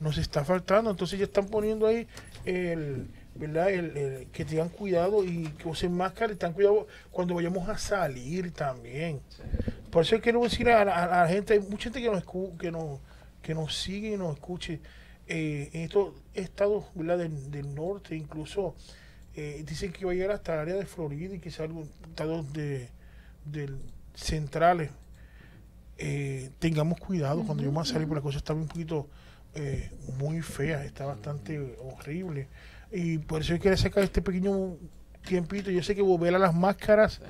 Speaker 2: nos está faltando. Entonces ya están poniendo ahí el, ¿verdad? El, el- que tengan cuidado y que usen máscara y tengan cuidado cuando vayamos a salir también. Por eso quiero decir a, la- a la gente, hay mucha gente que nos, escu- que nos, que nos sigue y nos escuche eh, en estos estados ¿verdad? Del, del norte, incluso eh, dicen que va a llegar hasta el área de Florida y quizás algunos estados de, del centrales. Eh, tengamos cuidado cuando yo vamos a salir, porque la cosa está un poquito eh, muy fea, está bastante horrible. Y por eso yo quería sacar este pequeño tiempito. Yo sé que volver a las máscaras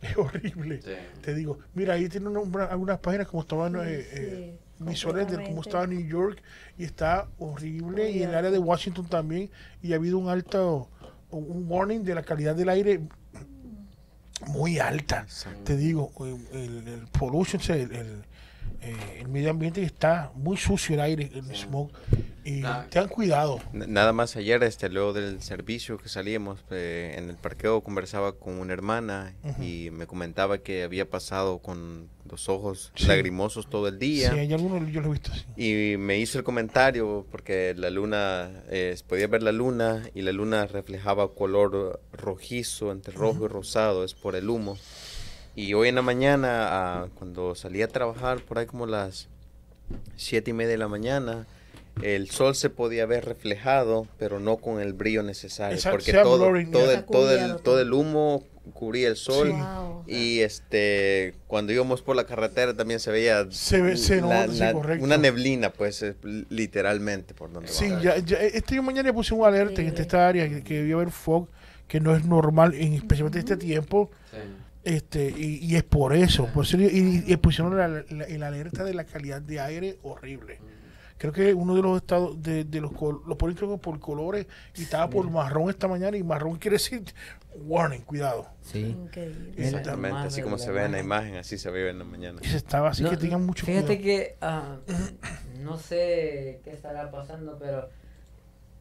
Speaker 2: es horrible.
Speaker 3: Sí.
Speaker 2: Te digo, mira, ahí tiene una- una- algunas páginas como estaban eh, eh, visuales de cómo estaba New York y está horrible. y en el área de Washington también. Y ha habido un alto, un warning de la calidad del aire muy alta. Te digo, el, el pollution, el, el, eh, el medio ambiente está muy sucio el aire, el smoke. Y
Speaker 3: Ah.
Speaker 2: tengan cuidado.
Speaker 6: Nada más ayer, este, luego del servicio que salíamos eh, en el parqueo, conversaba con una hermana y me comentaba que había pasado con los ojos
Speaker 2: Sí.
Speaker 6: lagrimosos todo el día.
Speaker 2: Sí, hay algunos, yo lo he visto así.
Speaker 6: Y me hizo el comentario porque la luna, eh, podía ver la luna y la luna reflejaba color rojizo, entre rojo y rosado, es por el humo. Y hoy en la mañana, ah, cuando salí a trabajar, por ahí como las siete y media de la mañana, el sol se podía ver reflejado, pero no con el brillo necesario,
Speaker 2: Exacto,
Speaker 6: porque
Speaker 2: sea
Speaker 6: todo,
Speaker 2: blurring,
Speaker 6: todo, el, todo, el, todo el humo cubría el sol.
Speaker 2: Sí.
Speaker 5: Wow.
Speaker 6: Y este, cuando íbamos por la carretera también se veía
Speaker 2: Se ve- se
Speaker 6: la-
Speaker 2: sí,
Speaker 6: la-
Speaker 2: correcto.
Speaker 6: una neblina, pues literalmente por donde
Speaker 2: Sí, ya, ya, este mañana puse un alerta en
Speaker 5: Increíble.
Speaker 2: esta área que, que debía haber fog, que no es normal, en, especialmente este tiempo. Este, y, y es por eso, por eso y, y pusieron la, la- el alerta de la calidad de aire horrible. Creo que uno de los estados de, de los col- los que por colores y estaba por marrón esta mañana y marrón quiere decir warning, cuidado.
Speaker 1: Sí.
Speaker 6: Exactamente,
Speaker 1: más
Speaker 6: así como se ve en la
Speaker 1: imagen.
Speaker 6: así se ve en la mañana.
Speaker 2: Y se estaba así
Speaker 1: No,
Speaker 2: que tengan mucho
Speaker 1: Fíjate
Speaker 2: cuidado.
Speaker 1: que ah, no sé qué estará pasando, pero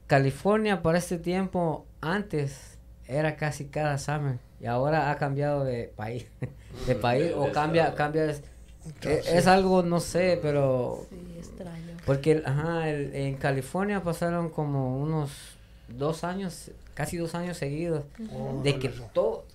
Speaker 1: California para este tiempo antes era casi cada summer y ahora ha cambiado de país, de
Speaker 3: Mm,
Speaker 1: país o cambia, cambia. Es,
Speaker 2: Entonces,
Speaker 1: es algo no sé, pero
Speaker 5: Sí, extraño.
Speaker 1: porque ajá, el- en California pasaron como unos dos años, casi dos años seguidos
Speaker 2: oh,
Speaker 1: de que
Speaker 2: eso.
Speaker 1: todo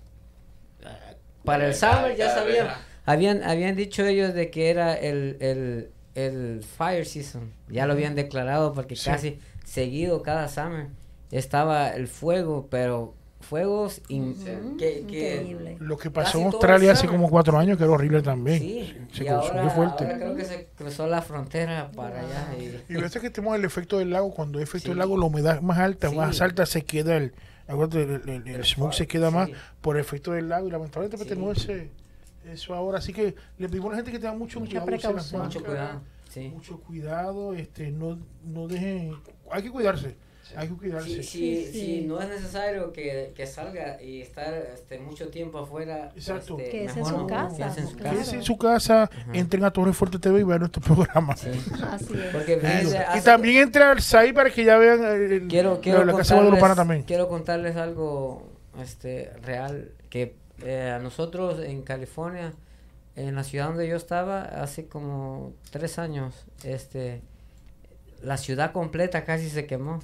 Speaker 1: para el summer ya sabían habían habían dicho ellos de que era el, el, el fire season ya lo habían declarado porque
Speaker 2: Sí.
Speaker 1: casi seguido cada summer estaba el fuego pero fuegos in-
Speaker 3: Sí.
Speaker 1: que, que
Speaker 5: Increíble.
Speaker 2: Lo que pasó en Australia hace como cuatro años que era horrible también.
Speaker 1: sí
Speaker 2: Se
Speaker 1: y
Speaker 2: cruzó
Speaker 1: ahora,
Speaker 2: muy fuerte.
Speaker 1: ahora creo que se cruzó la frontera para allá y,
Speaker 2: Y ves que tenemos el efecto del lago, cuando hay efecto
Speaker 1: Sí.
Speaker 2: del lago, la humedad más alta,
Speaker 1: Sí.
Speaker 2: más alta se queda el, el, el- el
Speaker 1: El
Speaker 2: smoke se queda más por el efecto del lago y lamentablemente pues,
Speaker 1: Sí.
Speaker 2: tenemos ese, eso ahora. Así que le pedimos a la gente que tenga mucho
Speaker 5: Mucha precaución.
Speaker 1: mucho cuidado sí
Speaker 2: mucho cuidado, este, no, no dejen, hay que cuidarse, hay que cuidarse.
Speaker 1: si,
Speaker 5: Sí, sí.
Speaker 1: si no es necesario que, que salga y estar este, mucho tiempo afuera,
Speaker 2: Exacto.
Speaker 1: este,
Speaker 5: Quédese en
Speaker 1: mejor
Speaker 5: su
Speaker 1: no,
Speaker 5: casa,
Speaker 1: en su
Speaker 5: claro.
Speaker 2: Quédense en su casa, entren a Torre Fuerte TV y vean nuestro programa.
Speaker 1: Sí.
Speaker 5: Así es.
Speaker 1: Porque
Speaker 2: Digo,
Speaker 1: fíjense,
Speaker 2: y también entren al SAI para que ya vean el, el-
Speaker 1: quiero, quiero,
Speaker 2: la Casa de también.
Speaker 1: quiero contarles algo este, real, que eh, a nosotros en California, en la ciudad donde yo estaba, hace como tres años, este, la ciudad completa casi se quemó.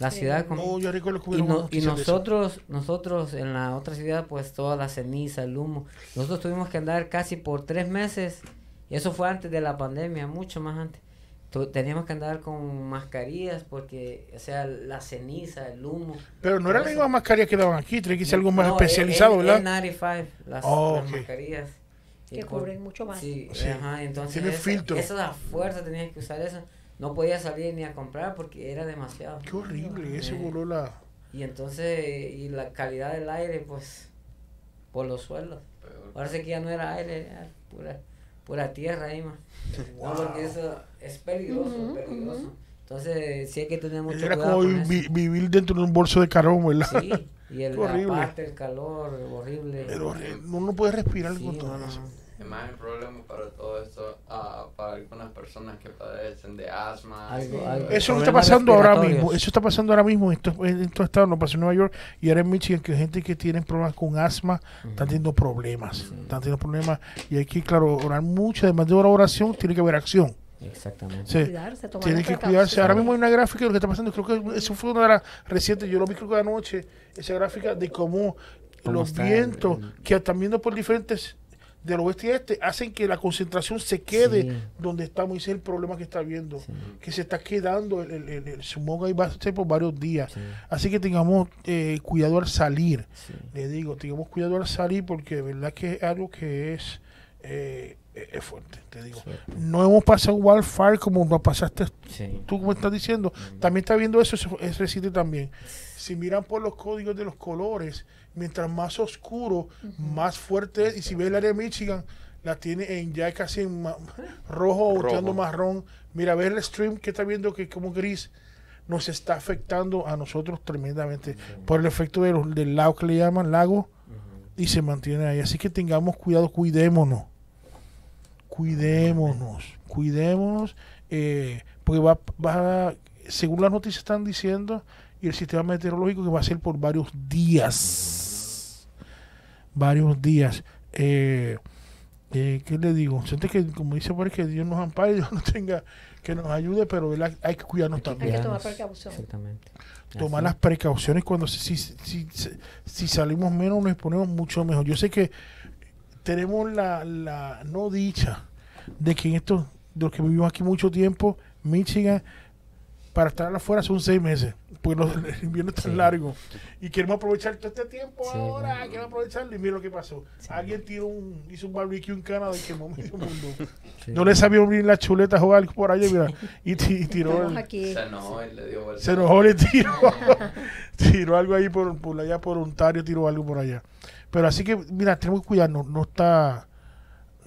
Speaker 1: La
Speaker 5: Sí.
Speaker 1: ciudad com-
Speaker 2: No, yo
Speaker 1: y, no- y nosotros, nosotros en la otra ciudad, pues toda la ceniza, el humo. Nosotros tuvimos que andar casi por tres meses. Y eso fue antes de la pandemia, mucho más antes. Tu- teníamos que andar con mascarillas porque, o sea, la ceniza, el humo.
Speaker 2: Pero no eran las mismas mascarillas que daban aquí, tenía que ser algo más
Speaker 1: No,
Speaker 2: especializado,
Speaker 1: el-
Speaker 2: ¿verdad?
Speaker 1: el N95, las,
Speaker 2: Oh,
Speaker 1: las
Speaker 2: ok.
Speaker 1: mascarillas.
Speaker 5: Que
Speaker 1: por-
Speaker 5: cubren mucho más.
Speaker 1: Sí,
Speaker 2: Sí.
Speaker 1: ajá, entonces
Speaker 2: Tiene
Speaker 1: esa,
Speaker 2: filtro.
Speaker 1: esa a fuerza tenías que usar eso. No podía salir ni a comprar porque era demasiado.
Speaker 2: Qué horrible, ese
Speaker 1: Eh,
Speaker 2: voló la...
Speaker 1: Y entonces, y la calidad del aire, pues, por los suelos. Parece que ya no era aire, era pura, pura tierra ahí, man. No, porque eso es peligroso,
Speaker 5: Ujú,
Speaker 1: peligroso.
Speaker 5: ujú.
Speaker 1: Entonces, sí hay que tener mucho
Speaker 2: Era
Speaker 1: cuidado
Speaker 2: como
Speaker 1: con
Speaker 2: vi-
Speaker 1: eso.
Speaker 2: vivir dentro de un bolso de carón, ¿verdad?
Speaker 1: Sí, y el,
Speaker 2: horrible.
Speaker 1: la parte, el calor, horrible.
Speaker 2: Pero eh, uno no puede respirar
Speaker 1: Sí,
Speaker 2: con todo
Speaker 1: no,
Speaker 2: eso.
Speaker 3: Y más el problema para todo esto, ah, para algunas personas que padecen de asma.
Speaker 1: Algo- algo-
Speaker 2: Eso no está pasando ahora mismo. Eso está pasando ahora mismo en estos, en estos estados. No pasó en Nueva York y ahora en Michigan que gente que tiene problemas con asma están teniendo problemas. Están teniendo problemas y hay que, claro, orar mucho. Además de orar oración, tiene que haber acción.
Speaker 1: Exactamente.
Speaker 2: Sí.
Speaker 5: Cuidarse, tomar
Speaker 2: Tiene
Speaker 5: las
Speaker 2: que cuidarse. Ahora mismo hay una gráfica de lo que está pasando. Creo que eso fue una de las recientes. Yo lo vi creo que anoche. Esa gráfica de cómo,
Speaker 1: Cómo
Speaker 2: los vientos
Speaker 1: el-
Speaker 2: que están viendo por diferentes del oeste y este hacen que la concentración se quede
Speaker 1: Sí.
Speaker 2: donde estamos. Ese es el problema que está viendo.
Speaker 1: Sí.
Speaker 2: Que se está quedando el, el, el- el smog ahí va a ser por varios días.
Speaker 1: Sí,
Speaker 2: Así que tengamos eh, cuidado al salir. Le digo, tengamos cuidado al salir porque de verdad que es algo que es, eh, es fuerte. Te digo. No hemos pasado wildfire como lo pasaste
Speaker 1: Sí.
Speaker 2: tú como estás diciendo, también está viendo eso, eso es reciente también. Si miran por los códigos de los colores, mientras más oscuro, más fuerte es. Y si ves el área de Michigan, la tiene en ya casi en rojo o marrón. Mira, ver el stream que está viendo que como gris nos está afectando a nosotros tremendamente por el efecto de los- del lago que le llaman lago y se mantiene ahí. Así que tengamos cuidado, cuidémonos. Cuidémonos, cuidémonos, eh, porque va, va, según las noticias están diciendo, y el sistema meteorológico que va a ser por varios días. Varios días. Eh, eh, ¿Qué le digo? Siente que, como dice por que Dios nos ampare, Dios nos tenga, que nos ayude, pero ¿verdad? hay que cuidarnos
Speaker 5: Hay que
Speaker 2: también.
Speaker 5: tomar precaución.
Speaker 1: Exactamente.
Speaker 2: Tomar
Speaker 1: Así.
Speaker 2: las precauciones cuando si, si, si, si- si salimos menos nos ponemos mucho mejor. Yo sé que tenemos la, la no dicha de que en estos, de los que vivimos aquí mucho tiempo, Michigan, para estar afuera son seis meses, porque los, el invierno es tan
Speaker 1: Sí.
Speaker 2: largo. Y queremos aprovechar todo este tiempo
Speaker 1: Sí,
Speaker 2: ahora,
Speaker 1: bueno.
Speaker 2: queremos aprovecharlo y mira lo que pasó.
Speaker 1: Sí.
Speaker 2: Alguien tiró un, hizo un barbecue en Canadá y quemó medio mundo.
Speaker 1: Sí.
Speaker 2: No le sabía abrir la chuleta a jugar por allá, mira, y, ti- y tiró
Speaker 5: Estamos
Speaker 2: el,
Speaker 5: aquí.
Speaker 3: Se enojó y le dio vuelta.
Speaker 2: se enojó, le tiró, tiró algo ahí por, por allá, por Ontario, tiró algo por allá. Pero así que, mira, tenemos que cuidarnos, no está,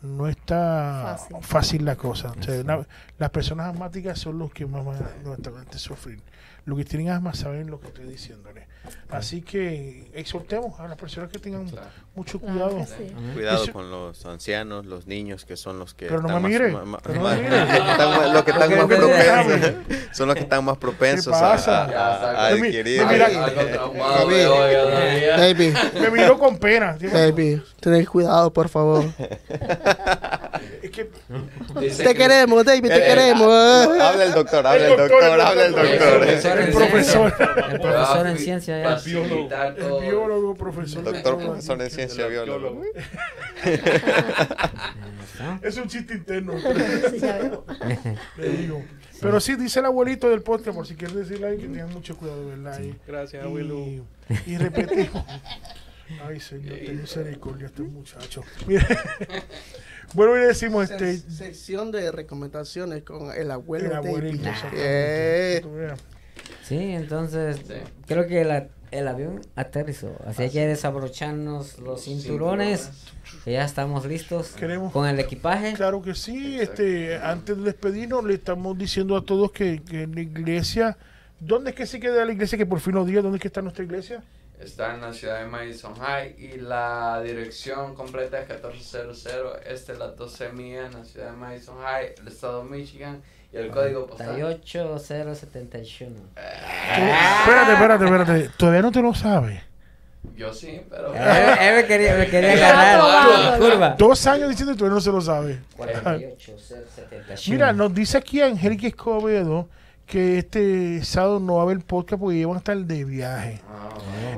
Speaker 2: no está
Speaker 5: Fácil.
Speaker 2: fácil, la cosa. O sea,
Speaker 1: Así.
Speaker 2: una- las personas asmáticas son los que más van a sufrir. Los que tienen asma saben lo que estoy diciéndole. Así que exhortemos a las personas que tengan
Speaker 3: Claro.
Speaker 2: Mucho
Speaker 5: Claro
Speaker 2: cuidado.
Speaker 5: sí.
Speaker 6: Cuidado
Speaker 2: Eso-
Speaker 6: con los ancianos, los niños, que son los que
Speaker 2: Pero no
Speaker 6: están
Speaker 2: me
Speaker 6: más-
Speaker 2: mire,
Speaker 6: los que están más- propensos, son los que están más propensos a, adquirir.
Speaker 2: me miró con pena.
Speaker 7: baby, ten cuidado, por favor.
Speaker 2: Es que
Speaker 7: Te
Speaker 3: que-
Speaker 7: queremos, David, te
Speaker 6: Eh,
Speaker 7: queremos.
Speaker 6: Habla el doctor, habla
Speaker 2: El
Speaker 6: el
Speaker 2: doctor,
Speaker 6: habla el
Speaker 2: doctor.
Speaker 1: El
Speaker 2: El profesor.
Speaker 1: El profesor en ciencia
Speaker 2: el biólogo, profesor.
Speaker 6: Doctor, profesor de ciencia biólogo.
Speaker 2: Es un chiste interno.
Speaker 5: Sí, ya veo.
Speaker 2: le digo. Pero sí, dice el abuelito del podcast, por si quieres decirle ahí que tengan mucho cuidado, ¿verdad? Y-
Speaker 4: Gracias, abuelo.
Speaker 2: y, y repetimos. Ay, Señor, ten misericordia este muchacho. Mire. bueno, y decimos este.
Speaker 7: Se- Sección de recomendaciones con el abuelo
Speaker 2: El abuelito.
Speaker 7: Eh.
Speaker 1: Sí, entonces
Speaker 3: Sí.
Speaker 1: creo que la- el avión aterrizó. Así hay que desabrocharnos los cinturones. que ya estamos listos
Speaker 2: Queremos-
Speaker 1: con el equipaje.
Speaker 2: Claro que sí. Este, antes de despedirnos, le estamos diciendo a todos que, que en la iglesia. ¿Dónde es que se queda la iglesia? Que por fin nos diga dónde es que está nuestra iglesia.
Speaker 3: Está en la ciudad de Madison High y la dirección completa es 1400 este las 12 millas en la ciudad de Madison High, el estado de Michigan y el código postal.
Speaker 1: 38071.
Speaker 2: Espérate, espérate, espérate. Todavía no te lo sabes.
Speaker 3: Yo sí, pero...
Speaker 1: Él, él me quería, me quería la curva.
Speaker 2: Dos años diciendo y todavía no se lo sabe.
Speaker 1: 48071.
Speaker 2: Mira, nos dice aquí Angélica Escobedo que este sábado no va a haber podcast porque ellos van a estar de viaje.
Speaker 3: Ah,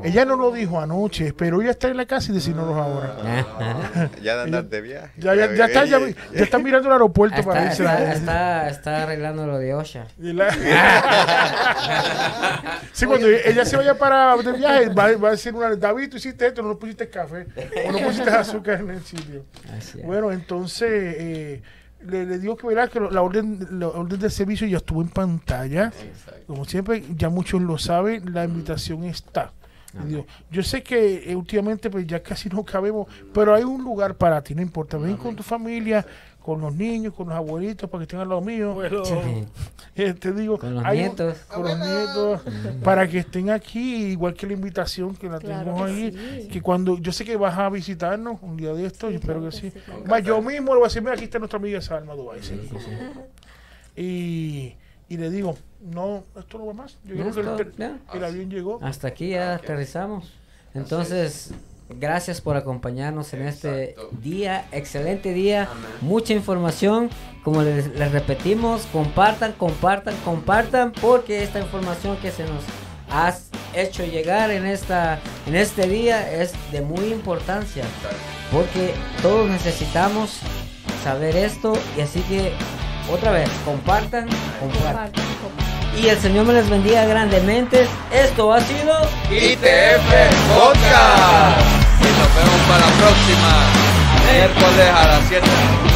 Speaker 2: Ella no lo dijo anoche, pero ella está en la casa y decirnos ahora.
Speaker 1: Ajá.
Speaker 6: Ya de andar de viaje.
Speaker 2: Ya, ya, ya está, ya, ya está mirando el aeropuerto para irse.
Speaker 1: está, está, está arreglando lo de OSHA.
Speaker 2: Y la- sí, cuando ella se vaya para de viaje, va, va a decir una David, tú hiciste esto, no le pusiste café, o no pusiste azúcar en el sitio. Bueno, entonces, eh, le, le digo que verá que la orden, la orden de servicio ya estuvo en pantalla.
Speaker 3: Exacto.
Speaker 2: Como siempre, ya muchos lo saben, la invitación está. Digo, yo sé que eh, últimamente pues ya casi no cabemos, pero hay un lugar para ti, no importa. Ven con tu familia, con los niños, con los abuelitos, para que estén al lado mío.
Speaker 4: Bueno,
Speaker 2: Eh, te digo,
Speaker 1: Con los
Speaker 2: un-
Speaker 1: nietos.
Speaker 2: con los nietos, para que estén aquí, igual que la invitación que la
Speaker 5: Claro
Speaker 2: tenemos
Speaker 5: que
Speaker 2: ahí,
Speaker 5: sí.
Speaker 2: que cuando yo sé que vas a visitarnos un día de esto, yo espero que sí. Más yo mismo le voy a decir, mira, aquí está nuestra amiga Salma Dubai. sí. Y, y le digo, no, esto no va más. Yo creo que el, el avión llegó.
Speaker 1: Hasta aquí ya aterrizamos. Entonces, gracias por acompañarnos en este día, excelente día,
Speaker 3: Amén.
Speaker 1: mucha información. Como les, les repetimos, compartan, compartan, compartan, porque esta información que se nos ha hecho llegar en esta en este día es de muy importancia, porque todos necesitamos saber esto y así que otra vez compartan, compartan.
Speaker 5: Compartan, compartan.
Speaker 1: Y el Señor me les bendiga grandemente. Esto ha sido
Speaker 3: ITF Podcast. Y nos vemos para la próxima. Miércoles a las 7.